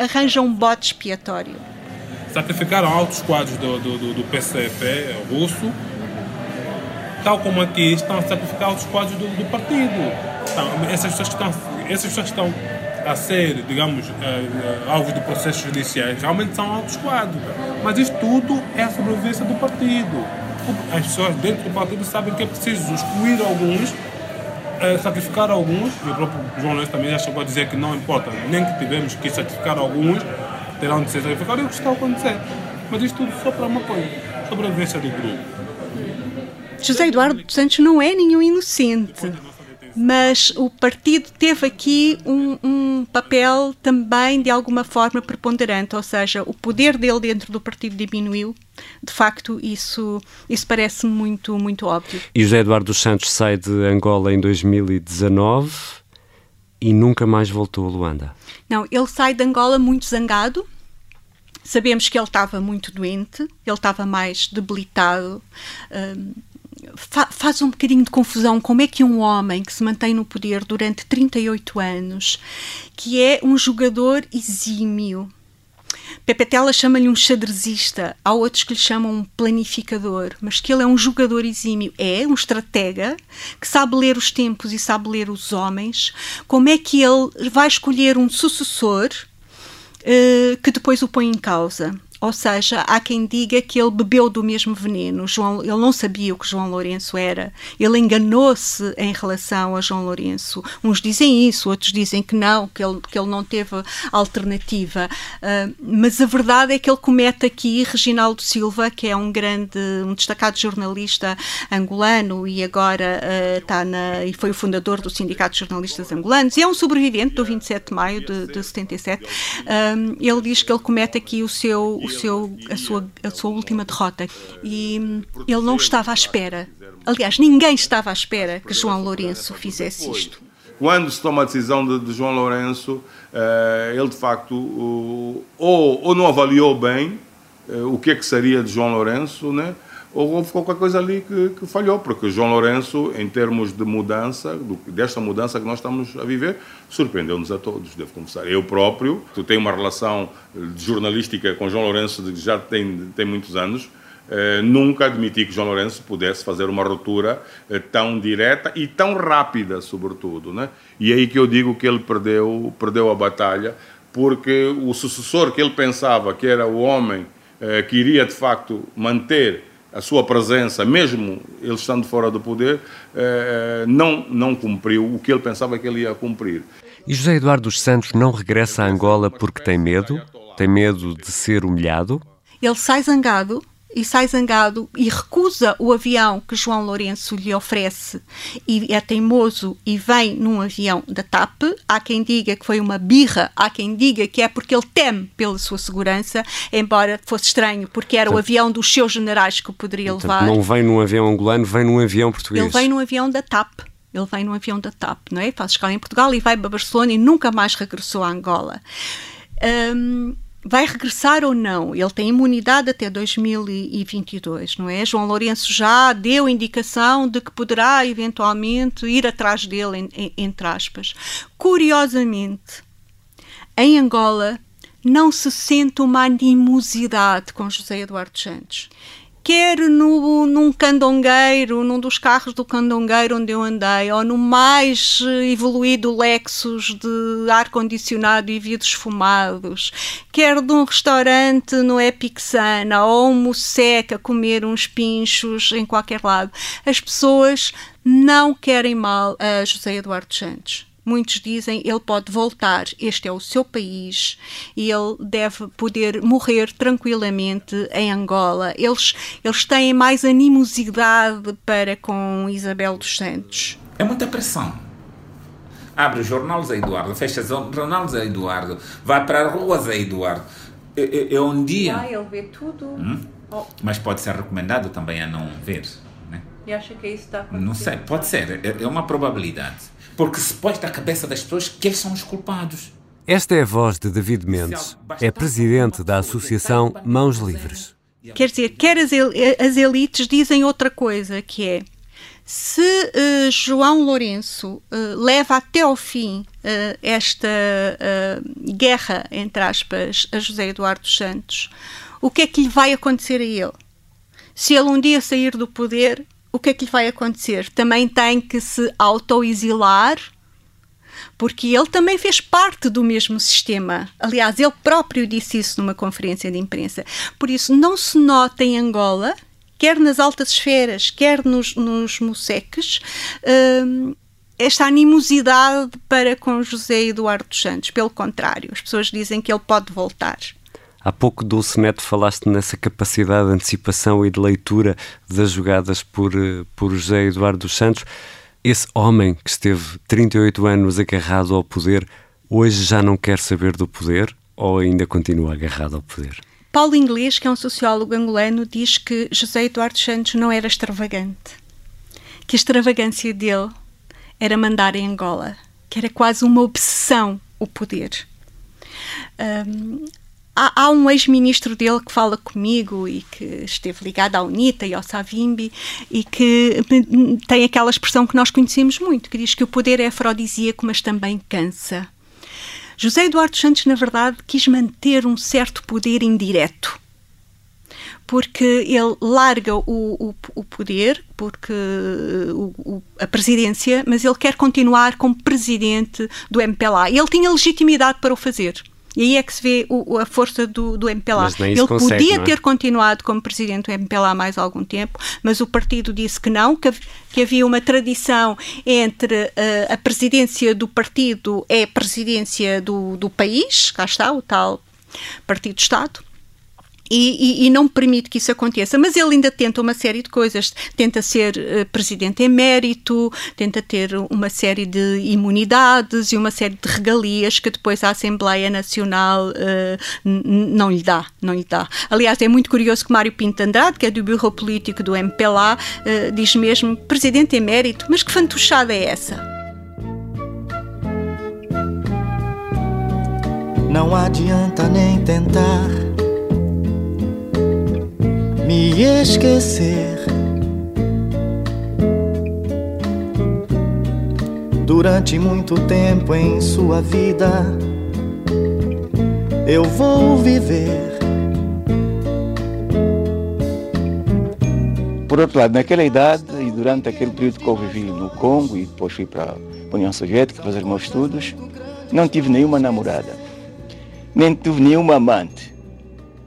arranja um bote expiatório. Sacrificaram altos quadros do, do, do PCP russo, tal como aqui estão a sacrificar altos quadros do, do partido. Então, essas, pessoas estão, essas pessoas estão a ser, digamos, uh, uh, alvos de processos judiciais, realmente são altos quadros. Mas isto tudo é a sobrevivência do partido. As pessoas dentro do partido sabem que é preciso excluir alguns é, sacrificar alguns, e o próprio João Lourenço também já chegou a dizer que não importa, nem que tivemos que sacrificar alguns, terão de ser sacrificados, e o que está a acontecer. Mas isto tudo só para uma coisa, sobrevivência do grupo. José Eduardo dos Santos não é nenhum inocente mas o partido teve aqui um, um, papel também de alguma forma preponderante, ou seja, o poder dele dentro do partido diminuiu. De facto, isso, isso parece muito, muito óbvio. E José Eduardo dos Santos sai de Angola em 2019 e nunca mais voltou a Luanda. Não, ele sai de Angola muito zangado. Sabemos que ele estava muito doente, ele estava mais debilitado. Fa faz um bocadinho de confusão como é que um homem que se mantém no poder durante 38 anos, que é um jogador exímio, Pepe Tela chama-lhe um xadrezista, há outros que lhe chamam um planificador, mas que ele é um jogador exímio, é um estratega que sabe ler os tempos e sabe ler os homens. Como é que ele vai escolher um sucessor uh, que depois o põe em causa? Ou seja, há quem diga que ele bebeu do mesmo veneno. João, ele não sabia o que João Lourenço era. Ele enganou-se em relação a João Lourenço. Uns dizem isso, outros dizem que não, que ele, que ele não teve alternativa. Uh, mas a verdade é que ele comete aqui Reginaldo Silva, que é um grande, um destacado jornalista angolano e agora uh, está na e foi o fundador do Sindicato de Jornalistas Angolanos e é um sobrevivente do 27 de maio de, de 77. Um, ele diz que ele comete aqui o seu, o seu, a, sua, a sua última derrota e hum, ele não estava à espera. Aliás, ninguém estava à espera que João Lourenço fizesse isto. Quando se toma a decisão de, de João Lourenço, uh, ele de facto ou, ou não avaliou bem uh, o que é que seria de João Lourenço, né? Ou houve qualquer coisa ali que, que, falhou, porque João Lourenço, em termos de mudança, do, desta mudança que nós estamos a viver, surpreendeu-nos a todos, devo confessar. Eu próprio, tu tenho uma relação jornalística com João Lourenço que já tem, tem muitos anos, eh, nunca admiti que João Lourenço pudesse fazer uma ruptura eh, tão direta e tão rápida, sobretudo. Né? E é aí que eu digo que ele perdeu, perdeu a batalha, porque o sucessor que ele pensava que era o homem eh, que iria, de facto, manter a sua presença, mesmo ele estando fora do poder, eh, não, não cumpriu o que ele pensava que ele ia cumprir. E José Eduardo dos Santos não regressa a Angola porque tem medo? Tem medo de ser humilhado? Ele sai zangado e sai zangado e recusa o avião que João Lourenço lhe oferece e é teimoso e vem num avião da TAP. Há quem diga que foi uma birra, há quem diga que é porque ele teme pela sua segurança, embora fosse estranho, porque era o avião dos seus generais que o poderia Portanto, levar. Não vem num avião angolano, vem num avião português. Ele vem num avião da TAP. Ele vem num avião da TAP, não é? Faz escala em Portugal e vai para Barcelona e nunca mais regressou a Angola. Um, vai regressar ou não? Ele tem imunidade até 2022, não é? João Lourenço já deu indicação de que poderá eventualmente ir atrás dele, entre aspas. Curiosamente, em Angola não se sente uma animosidade com José Eduardo Santos quer no, num candongueiro, num dos carros do candongueiro onde eu andei, ou no mais evoluído Lexus de ar-condicionado e vidros fumados, quer de um restaurante no Epic Sana, ou um Museca comer uns pinchos em qualquer lado. As pessoas não querem mal a José Eduardo Santos muitos dizem ele pode voltar, este é o seu país e ele deve poder morrer tranquilamente em Angola. Eles, eles têm mais animosidade para com Isabel dos Santos. É muita pressão. Abre o jornal Zé Eduardo, fecha o jornal Zé Eduardo, vai para a rua Zé Eduardo. É, é um dia. Vai, ele vê tudo. Hum? Oh. Mas pode ser recomendado também a não ver. Né? E acha que isso está acontecendo? Não sei, pode ser, é, é uma probabilidade porque se pôs na cabeça das pessoas que eles são os culpados. Esta é a voz de David Mendes, é presidente da Associação Mãos Livres. Quer dizer, quer as, as elites dizem outra coisa, que é se uh, João Lourenço uh, leva até ao fim uh, esta guerra, entre aspas, a José Eduardo Santos, o que é que lhe vai acontecer a ele? Se ele um dia sair do poder, o que é que lhe vai acontecer? Também tem que se autoexilar, porque ele também fez parte do mesmo sistema. Aliás, ele próprio disse isso numa conferência de imprensa. Por isso, não se nota em Angola, quer nas altas esferas, quer nos, nos hum, esta animosidade para com José Eduardo Santos. Pelo contrário, as pessoas dizem que ele pode voltar. Há pouco, Dulce Neto, falaste nessa capacidade de antecipação e de leitura das jogadas por, eh, por José Eduardo dos Santos. Esse homem que esteve 38 anos agarrado ao poder, hoje já não quer saber do poder ou ainda continua agarrado ao poder? Paulo Inglês, que é um sociólogo angolano, diz que José Eduardo Santos não era extravagante. Que a extravagância dele era mandar em Angola, que era quase uma obsessão o poder. Um, Há, há um ex-ministro dele que fala comigo e que esteve ligado à UNITA e ao Savimbi e que tem aquela expressão que nós conhecemos muito, que diz que o poder é afrodisíaco, mas também cansa. José Eduardo Santos, na verdade, quis manter um certo poder indireto porque ele larga o, o, o poder, porque o, a presidência, mas ele quer continuar como presidente do MPLA. Ele tinha legitimidade para o fazer E aí é que se vê o, a força do, do MPLA. Ele consegue, podia é? ter continuado como presidente do MPLA mais algum tempo, mas o partido disse que não, que, que havia uma tradição entre eh, a presidência do partido é a presidência do, do país, cá está, o tal Partido-Estado. E, e- e não permite que isso aconteça. Mas ele ainda tenta uma série de coisas. Tenta ser eh, presidente emérito, tenta ter uma série de imunidades e uma série de regalias que depois a Assembleia Nacional n- não lhe dá. Não lhe dá. Aliás, é muito curioso que Mário Pinto de Andrade, que é do Bureau Político do MPLA, eh, diz mesmo presidente emérito. Mas que fantochada é essa? Não adianta nem tentar me esquecer. Durante muito tempo em sua vida, eu vou viver. Por outro lado, naquela idade e durante aquele período que eu vivi no Congo e depois fui para a União Soviética fazer meus estudos, não tive nenhuma namorada, nem tive nenhuma amante,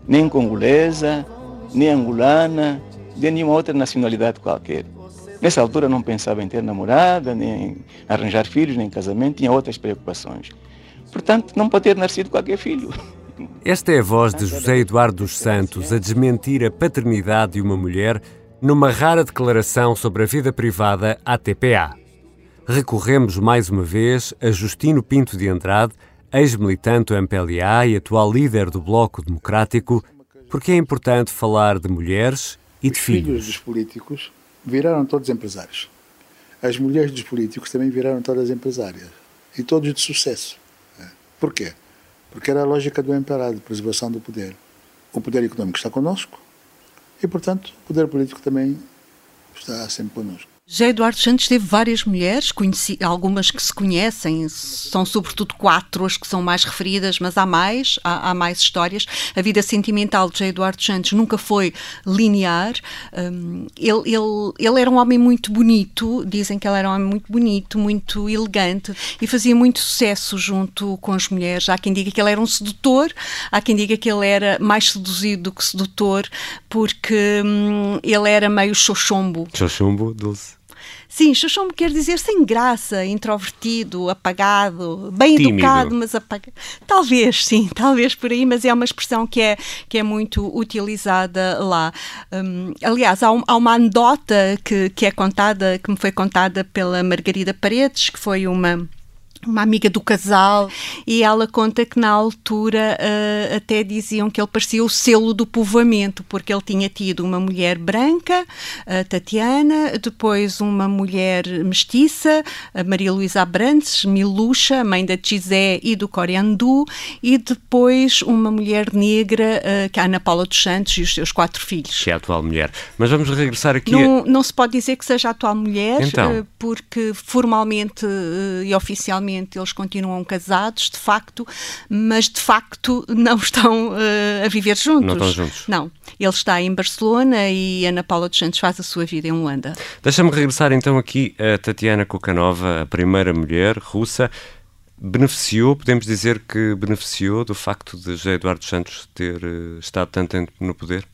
nem congolesa, nem angolana, de nenhuma outra nacionalidade qualquer. Nessa altura não pensava em ter namorada, nem em arranjar filhos, nem em casamento, tinha outras preocupações. Portanto, não pode ter nascido qualquer filho. Esta é a voz de José Eduardo dos Santos a desmentir a paternidade de uma mulher numa rara declaração sobre a vida privada à TPA. Recorremos mais uma vez a Justino Pinto de Andrade, ex-militante do MPLA e atual líder do Bloco Democrático, porque é importante falar de mulheres e de Os filhos filhos. dos políticos viraram todos empresários. As mulheres dos políticos também viraram todas empresárias. E todos de sucesso. né? Por quê? Porque era a lógica do MPLA, de preservação do poder. O poder econômico está conosco e, portanto, o poder político também está sempre conosco. José Eduardo Santos teve várias mulheres, conheci, algumas que se conhecem, são sobretudo quatro as que são mais referidas, mas há mais, há, há mais histórias. A vida sentimental de José Eduardo Santos nunca foi linear. Hum, ele, ele, ele era um homem muito bonito, dizem que ele era um homem muito bonito, muito elegante e fazia muito sucesso junto com as mulheres. Há quem diga que ele era um sedutor, há quem diga que ele era mais seduzido do que sedutor, porque hum, ele era meio xoxombo. Xoxumbo, Dulce. Sim, Xoxombo quer dizer sem graça, introvertido, apagado, bem Tímido. educado, mas apagado. Talvez, sim, talvez por aí, mas é uma expressão que é, que é muito utilizada lá. Hum, aliás, há, um- há uma anedota que, que é contada, que me foi contada pela Margarida Paredes, que foi uma uma amiga do casal e ela conta que na altura eh, até diziam que ele parecia o selo do povoamento porque ele tinha tido uma mulher branca a Tatiana, depois uma mulher mestiça a Maria Luísa Abrantes, Miluxa mãe da Tizé e do Coriandu e depois uma mulher negra eh, que é a Ana Paula dos Santos e os seus quatro filhos Que é a atual mulher. Mas vamos regressar aqui a... não, não se pode dizer que seja a atual mulher, Então. eh, porque formalmente e oficialmente eles continuam casados, de facto, mas de facto não estão eh, a viver juntos. Não estão juntos. Não. Ele está em Barcelona e Ana Paula dos Santos faz a sua vida em Luanda. Deixa-me regressar então aqui a Tatiana Kukanova, a primeira mulher russa. Beneficiou, podemos dizer que beneficiou do facto de José Eduardo Santos ter eh, estado tanto tempo no poder?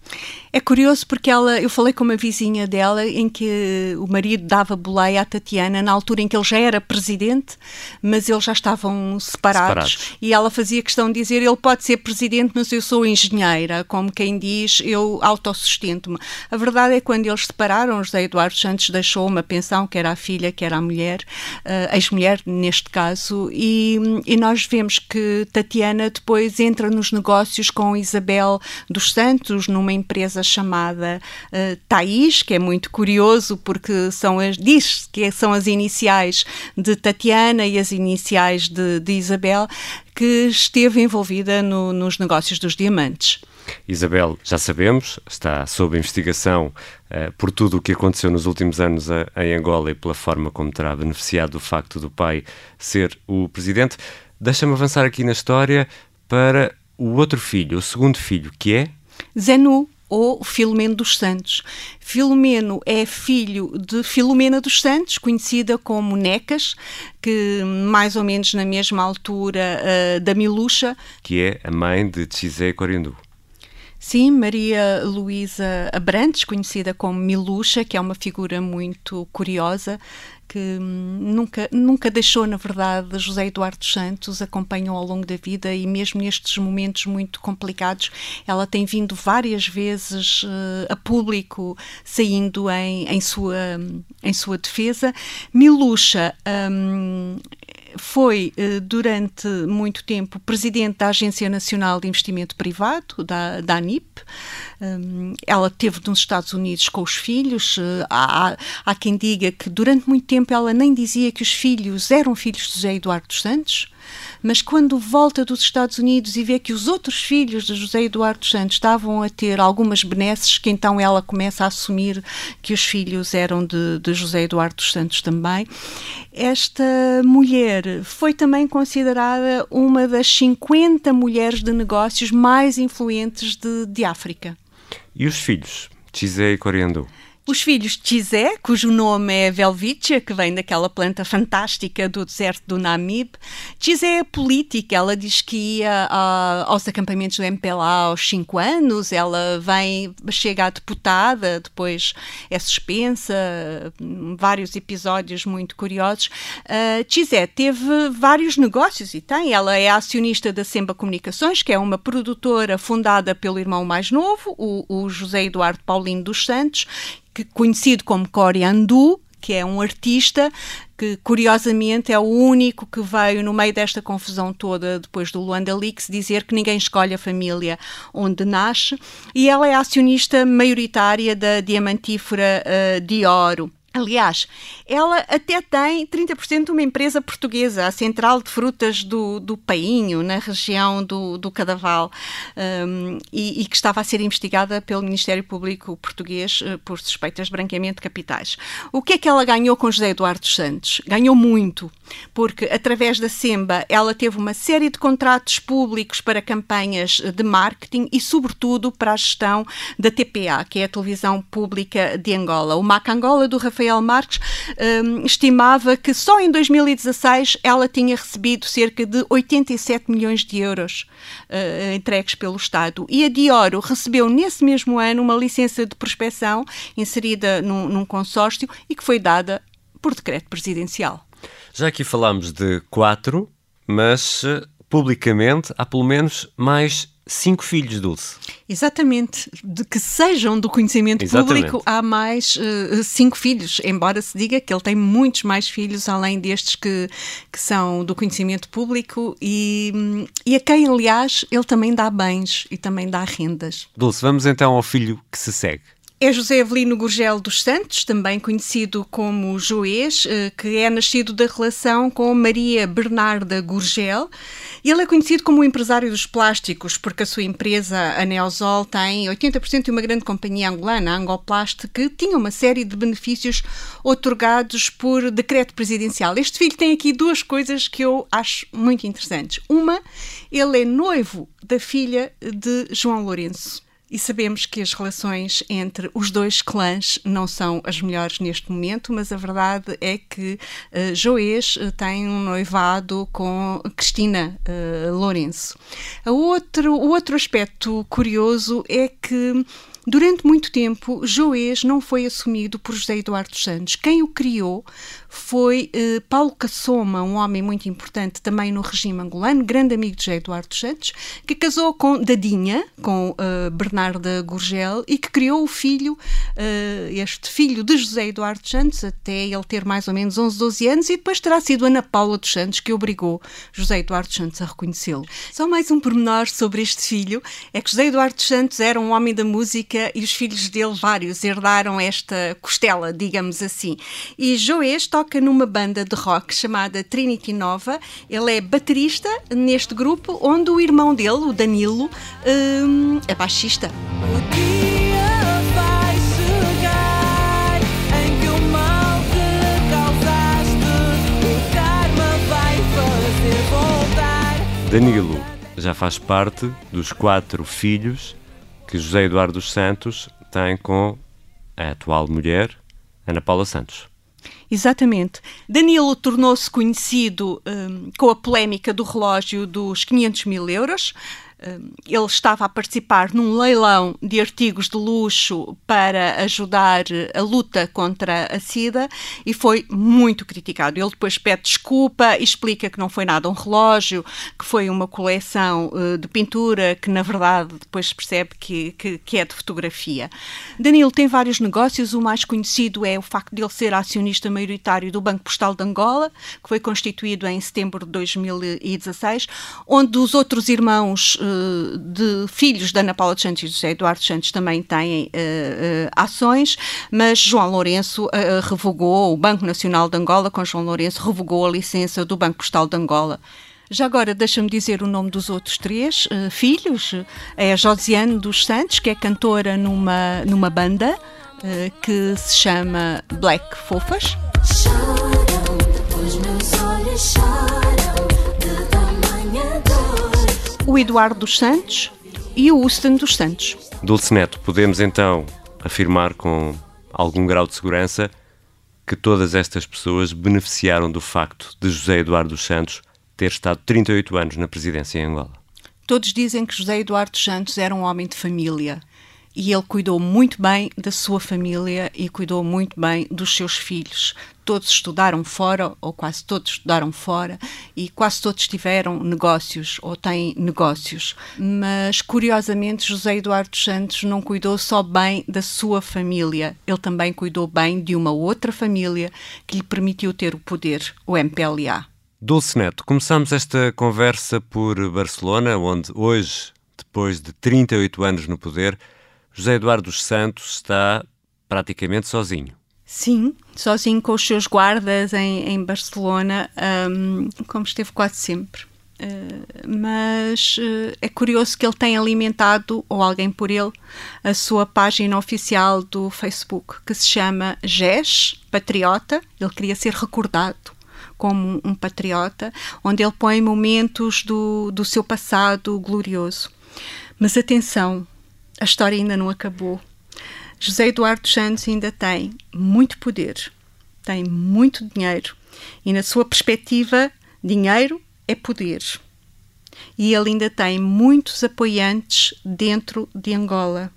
É curioso porque ela, eu falei com uma vizinha dela em que o marido dava boleia à Tatiana na altura em que ele já era presidente, mas eles já estavam separados, Separados. e ela fazia questão de dizer ele pode ser presidente, mas eu sou engenheira, como quem diz, eu autossustento-me. A verdade é que quando eles separaram, José Eduardo Santos deixou uma pensão, que era a filha, que era a mulher, eh, ex-mulher neste caso, e, e nós vemos que Tatiana depois entra nos negócios com Isabel dos Santos numa empresa chamada uh, que é muito curioso porque são as, diz que são as iniciais de Tatiana e as iniciais de, de Isabel, que esteve envolvida no, nos negócios dos diamantes. Isabel, já sabemos, está sob investigação eh, por tudo o que aconteceu nos últimos anos a- em Angola e pela forma como terá beneficiado do facto do pai ser o presidente. Deixa-me avançar aqui na história para o outro filho, o segundo filho, que é Zenu, ou Filomeno dos Santos. Filomeno é filho de Filomena dos Santos, conhecida como Necas, que mais ou menos na mesma altura uh, da Miluxa. Que é a mãe de Tizé Corindu. Sim, Maria Luísa Abrantes, conhecida como Miluxa, que é uma figura muito curiosa, que hum, nunca, nunca deixou, na verdade, José Eduardo Santos, acompanhou ao longo da vida e mesmo nestes momentos muito complicados, ela tem vindo várias vezes uh, a público, saindo em, em, sua, em sua defesa. Miluxa um, foi, eh, durante muito tempo, presidente da Agência Nacional de Investimento Privado, da, da ANIP. Hum, ela teve nos Estados Unidos com os filhos. Eh, há, há quem diga que durante muito tempo ela nem dizia que os filhos eram filhos de José Eduardo dos Santos mas quando volta dos Estados Unidos e vê que os outros filhos de José Eduardo Santos estavam a ter algumas benesses, que então ela começa a assumir que os filhos eram de, de José Eduardo Santos também. Esta mulher foi também considerada uma das 50 mulheres de negócios mais influentes de, de África. E os filhos? Chizé e Coriandou? Os filhos de Chizé, cujo nome é Velvitia, que vem daquela planta fantástica do deserto do Namib. Chizé é política, ela diz que ia uh, aos acampamentos do MPLA aos 5 anos, ela vem, chega a deputada, depois é suspensa, vários episódios muito curiosos. Uh, teve vários negócios e tem, ela é acionista da Semba Comunicações, que é uma produtora fundada pelo irmão mais novo, o, o José Eduardo Paulino dos Santos, que, conhecido como Coriandu, que é um artista que curiosamente é o único que veio no meio desta confusão toda depois do Luanda Leaks dizer que ninguém escolhe a família onde nasce e ela é acionista maioritária da diamantífera uh, de Oro. Aliás, ela até tem 30% de uma empresa portuguesa, a Central de Frutas do, do Painho, na região do, do Cadaval, um, e, e, que estava a ser investigada pelo Ministério Público Português uh, por suspeitas de branqueamento de capitais. O que é que ela ganhou com José Eduardo Santos? Ganhou muito, porque através da SEMBA ela teve uma série de contratos públicos para campanhas de marketing e, sobretudo, para a gestão da TPA, que é a televisão pública de Angola. O MAC Angola do Rafael Rafael Marques um, estimava que só em 2016 ela tinha recebido cerca de 87 milhões de euros uh, entregues pelo Estado. E a Dioro recebeu nesse mesmo ano uma licença de prospecção inserida num, num consórcio e que foi dada por decreto presidencial. Já aqui falámos de quatro, mas eh, publicamente há pelo menos mais cinco filhos, Dulce. Exatamente. De que sejam do conhecimento Exatamente. público, há mais uh, cinco filhos, embora se diga que ele tem muitos mais filhos, além destes que, que são do conhecimento público, e, e a quem, aliás, ele também dá bens e também dá rendas. Dulce, vamos então ao filho que se segue. É José Avelino Gurgel dos Santos, também conhecido como Joês, eh, que é nascido da relação com Maria Bernarda Gurgel. Ele é conhecido como o empresário dos plásticos, porque a sua empresa, a Neosol, tem 80% de uma grande companhia angolana, a Angoplast, que tinha uma série de benefícios otorgados por decreto presidencial. Este filho tem aqui duas coisas que eu acho muito interessantes. Uma, ele é noivo da filha de João Lourenço. E sabemos que as relações entre os dois clãs não são as melhores neste momento, mas a verdade é que uh, Joês uh, tem um noivado com Cristina uh, Lourenço. A outro, o outro aspecto curioso é que Durante muito tempo, Joês não foi assumido por José Eduardo Santos. Quem o criou foi eh, Paulo Cassoma, um homem muito importante também no regime angolano, grande amigo de José Eduardo Santos, que casou com Dadinha, com uh, Bernarda Gurgel, e que criou o filho, uh, este filho de José Eduardo Santos, até ele ter mais ou menos 11, 12 anos, e depois terá sido Ana Paula dos Santos que obrigou José Eduardo Santos a reconhecê-lo. Só mais um pormenor sobre este filho, é que José Eduardo Santos era um homem da música e os filhos dele, vários, herdaram esta costela, digamos assim. E Joês toca numa banda de rock chamada Trinity Nova. Ele é baterista neste grupo, onde o irmão dele, o Danilo, hum, é baixista. Danilo já faz parte dos quatro filhos que José Eduardo dos Santos tem com a atual mulher, Ana Paula Santos. Exatamente. Danilo tornou-se conhecido um, com a polémica do relógio dos 500 mil euros. Hum, ele estava a participar num leilão de artigos de luxo para ajudar a luta contra a SIDA e foi muito criticado. Ele depois pede desculpa, explica que não foi nada um relógio, que foi uma coleção uh, de pintura, que na verdade depois se percebe que, que, que, é de fotografia. Danilo tem vários negócios, o mais conhecido é o facto de ele ser acionista maioritário do Banco Postal de Angola, que foi constituído em setembro de 2016, onde os outros irmãos de filhos da Ana Paula dos Santos e José Eduardo Santos também têm uh, uh, ações, mas João Lourenço revogou, o Banco Nacional de Angola, com João Lourenço, revogou a licença do Banco Postal de Angola. Já agora deixa-me dizer o nome dos outros três uh, filhos. É Josiane dos Santos, que é cantora numa, numa banda uh, que se chama Black Fofas. Choram, depois meus olhos choram o Eduardo dos Santos e o Houston dos Santos. Dulce Neto, podemos então afirmar com algum grau de segurança que todas estas pessoas beneficiaram do facto de José Eduardo dos Santos ter estado 38 anos na presidência em Angola. Todos dizem que José Eduardo dos Santos era um homem de família e ele cuidou muito bem da sua família e cuidou muito bem dos seus filhos. Todos estudaram fora, ou quase todos estudaram fora, e quase todos tiveram negócios ou têm negócios. Mas, curiosamente, José Eduardo Santos não cuidou só bem da sua família, ele também cuidou bem de uma outra família que lhe permitiu ter o poder, o MPLA. Dulce Neto, começamos esta conversa por Barcelona, onde hoje, depois de 38 anos no poder, José Eduardo Santos está praticamente sozinho. Sim, sozinho com os seus guardas em, em Barcelona, um, como esteve quase sempre. Uh, mas uh, é curioso que ele tenha alimentado, ou alguém por ele, a sua página oficial do Facebook, que se chama GES Patriota. Ele queria ser recordado como um patriota, onde ele põe momentos do, do seu passado glorioso. Mas atenção, a história ainda não acabou. José Eduardo Santos ainda tem muito poder, tem muito dinheiro e, na sua perspectiva, dinheiro é poder. E ele ainda tem muitos apoiantes dentro de Angola.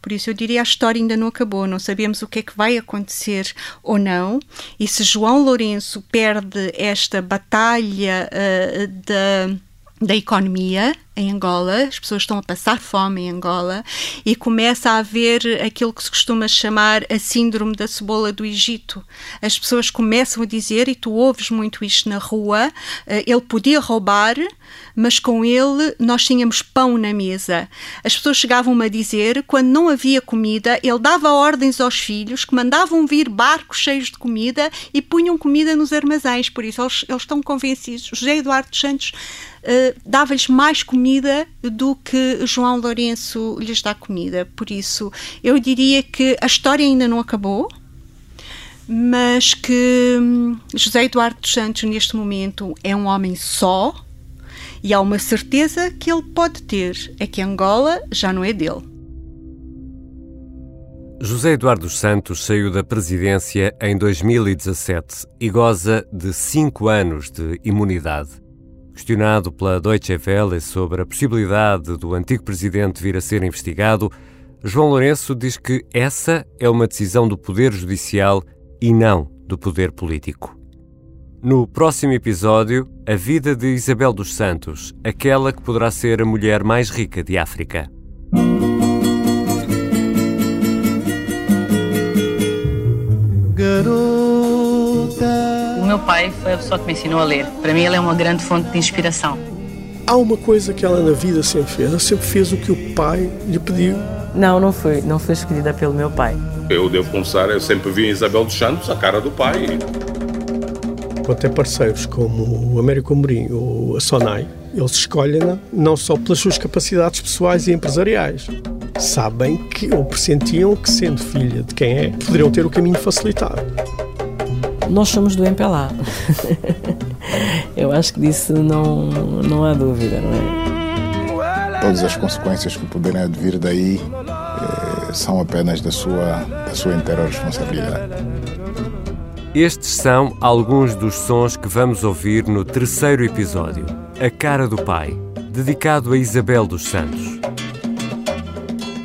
Por isso eu diria a história ainda não acabou, não sabemos o que é que vai acontecer ou não. E se João Lourenço perde esta batalha uh, da da economia em Angola, as pessoas estão a passar fome em Angola e começa a haver aquilo que se costuma chamar a síndrome da cebola do Egito. As pessoas começam a dizer, e tu ouves muito isto na rua, eh, ele podia roubar, mas com ele nós tínhamos pão na mesa. As pessoas chegavam-me a dizer, quando não havia comida, ele dava ordens aos filhos que mandavam vir barcos cheios de comida e punham comida nos armazéns. Por isso, eles, eles estão convencidos. José Eduardo Santos uh, dava-lhes mais comida do que João Lourenço lhes dá comida. Por isso, eu diria que a história ainda não acabou mas que hum, José Eduardo dos Santos, neste momento, é um homem só, e há uma certeza que ele pode ter: é que Angola já não é dele. José Eduardo dos Santos saiu da presidência em 2017 e goza de cinco anos de imunidade. Questionado pela Deutsche Welle sobre a possibilidade do antigo presidente vir a ser investigado, João Lourenço diz que essa é uma decisão do Poder Judicial e não do poder político. No próximo episódio, a vida de Isabel dos Santos, aquela que poderá ser a mulher mais rica de África. O meu pai foi a pessoa que me ensinou a ler. Para mim, ele é uma grande fonte de inspiração. Há uma coisa que ela na vida sempre fez. Ela sempre fez o que o pai lhe pediu. Não, não foi. Não foi escolhida pelo meu pai. Eu devo confessar, eu sempre vi em Isabel dos Santos a cara do pai até parceiros como o Américo Amorim ou a Sonai, eles escolhem-na não só pelas suas capacidades pessoais e empresariais. Sabem que ou pressentiam que, sendo filha de quem é, poderiam ter o caminho facilitado. Nós somos do MPLA. Eu acho que disso não, não há dúvida, não é? todas as consequências que poderem advir daí eh, são apenas da sua, da sua inteira responsabilidade. Estes são alguns dos sons que vamos ouvir no terceiro episódio, A Cara do Pai, dedicado a Isabel dos Santos.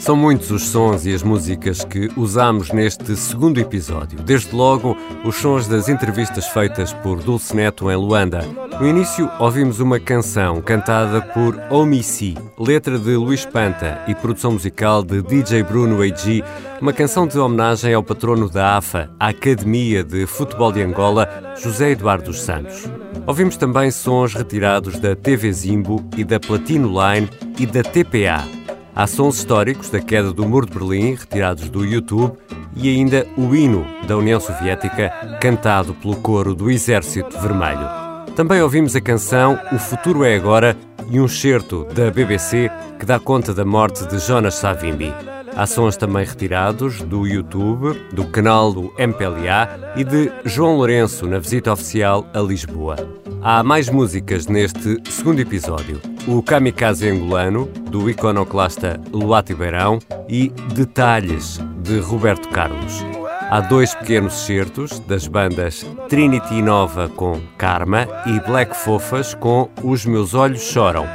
São muitos os sons e as músicas que usamos neste segundo episódio. Desde logo, os sons das entrevistas feitas por Dulce Neto em Luanda. No início, ouvimos uma canção cantada por Omissi, letra de Luís Panta e produção musical de DJ Bruno A.G., uma canção de homenagem ao patrono da AFA, a Academia de Futebol de Angola, José Eduardo dos Santos. Ouvimos também sons retirados da TV Zimbo e da Platino Line e da TPA. Há sons históricos da queda do Muro de Berlim, retirados do YouTube, e ainda o hino da União Soviética, cantado pelo coro do Exército Vermelho. Também ouvimos a canção O Futuro é Agora e um certo da BBC que dá conta da morte de Jonas Savimbi. Há sons também retirados do YouTube, do canal do MPLA e de João Lourenço na visita oficial a Lisboa. Há mais músicas neste segundo episódio. O Kamikaze Angolano, do iconoclasta Luati Beirão, e Detalhes, de Roberto Carlos. Há dois pequenos certos das bandas Trinity Nova com Karma e Black Fofas com Os Meus Olhos Choram.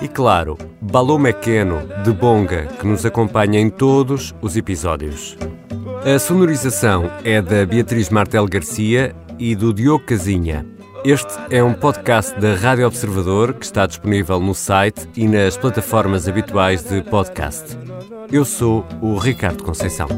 E claro, Balô Mequeno, de Bonga, que nos acompanha em todos os episódios. A sonorização é da Beatriz Martel Garcia e do Diogo Casinha. Este é um podcast da Rádio Observador que está disponível no site e nas plataformas habituais de podcast. Eu sou o Ricardo Conceição.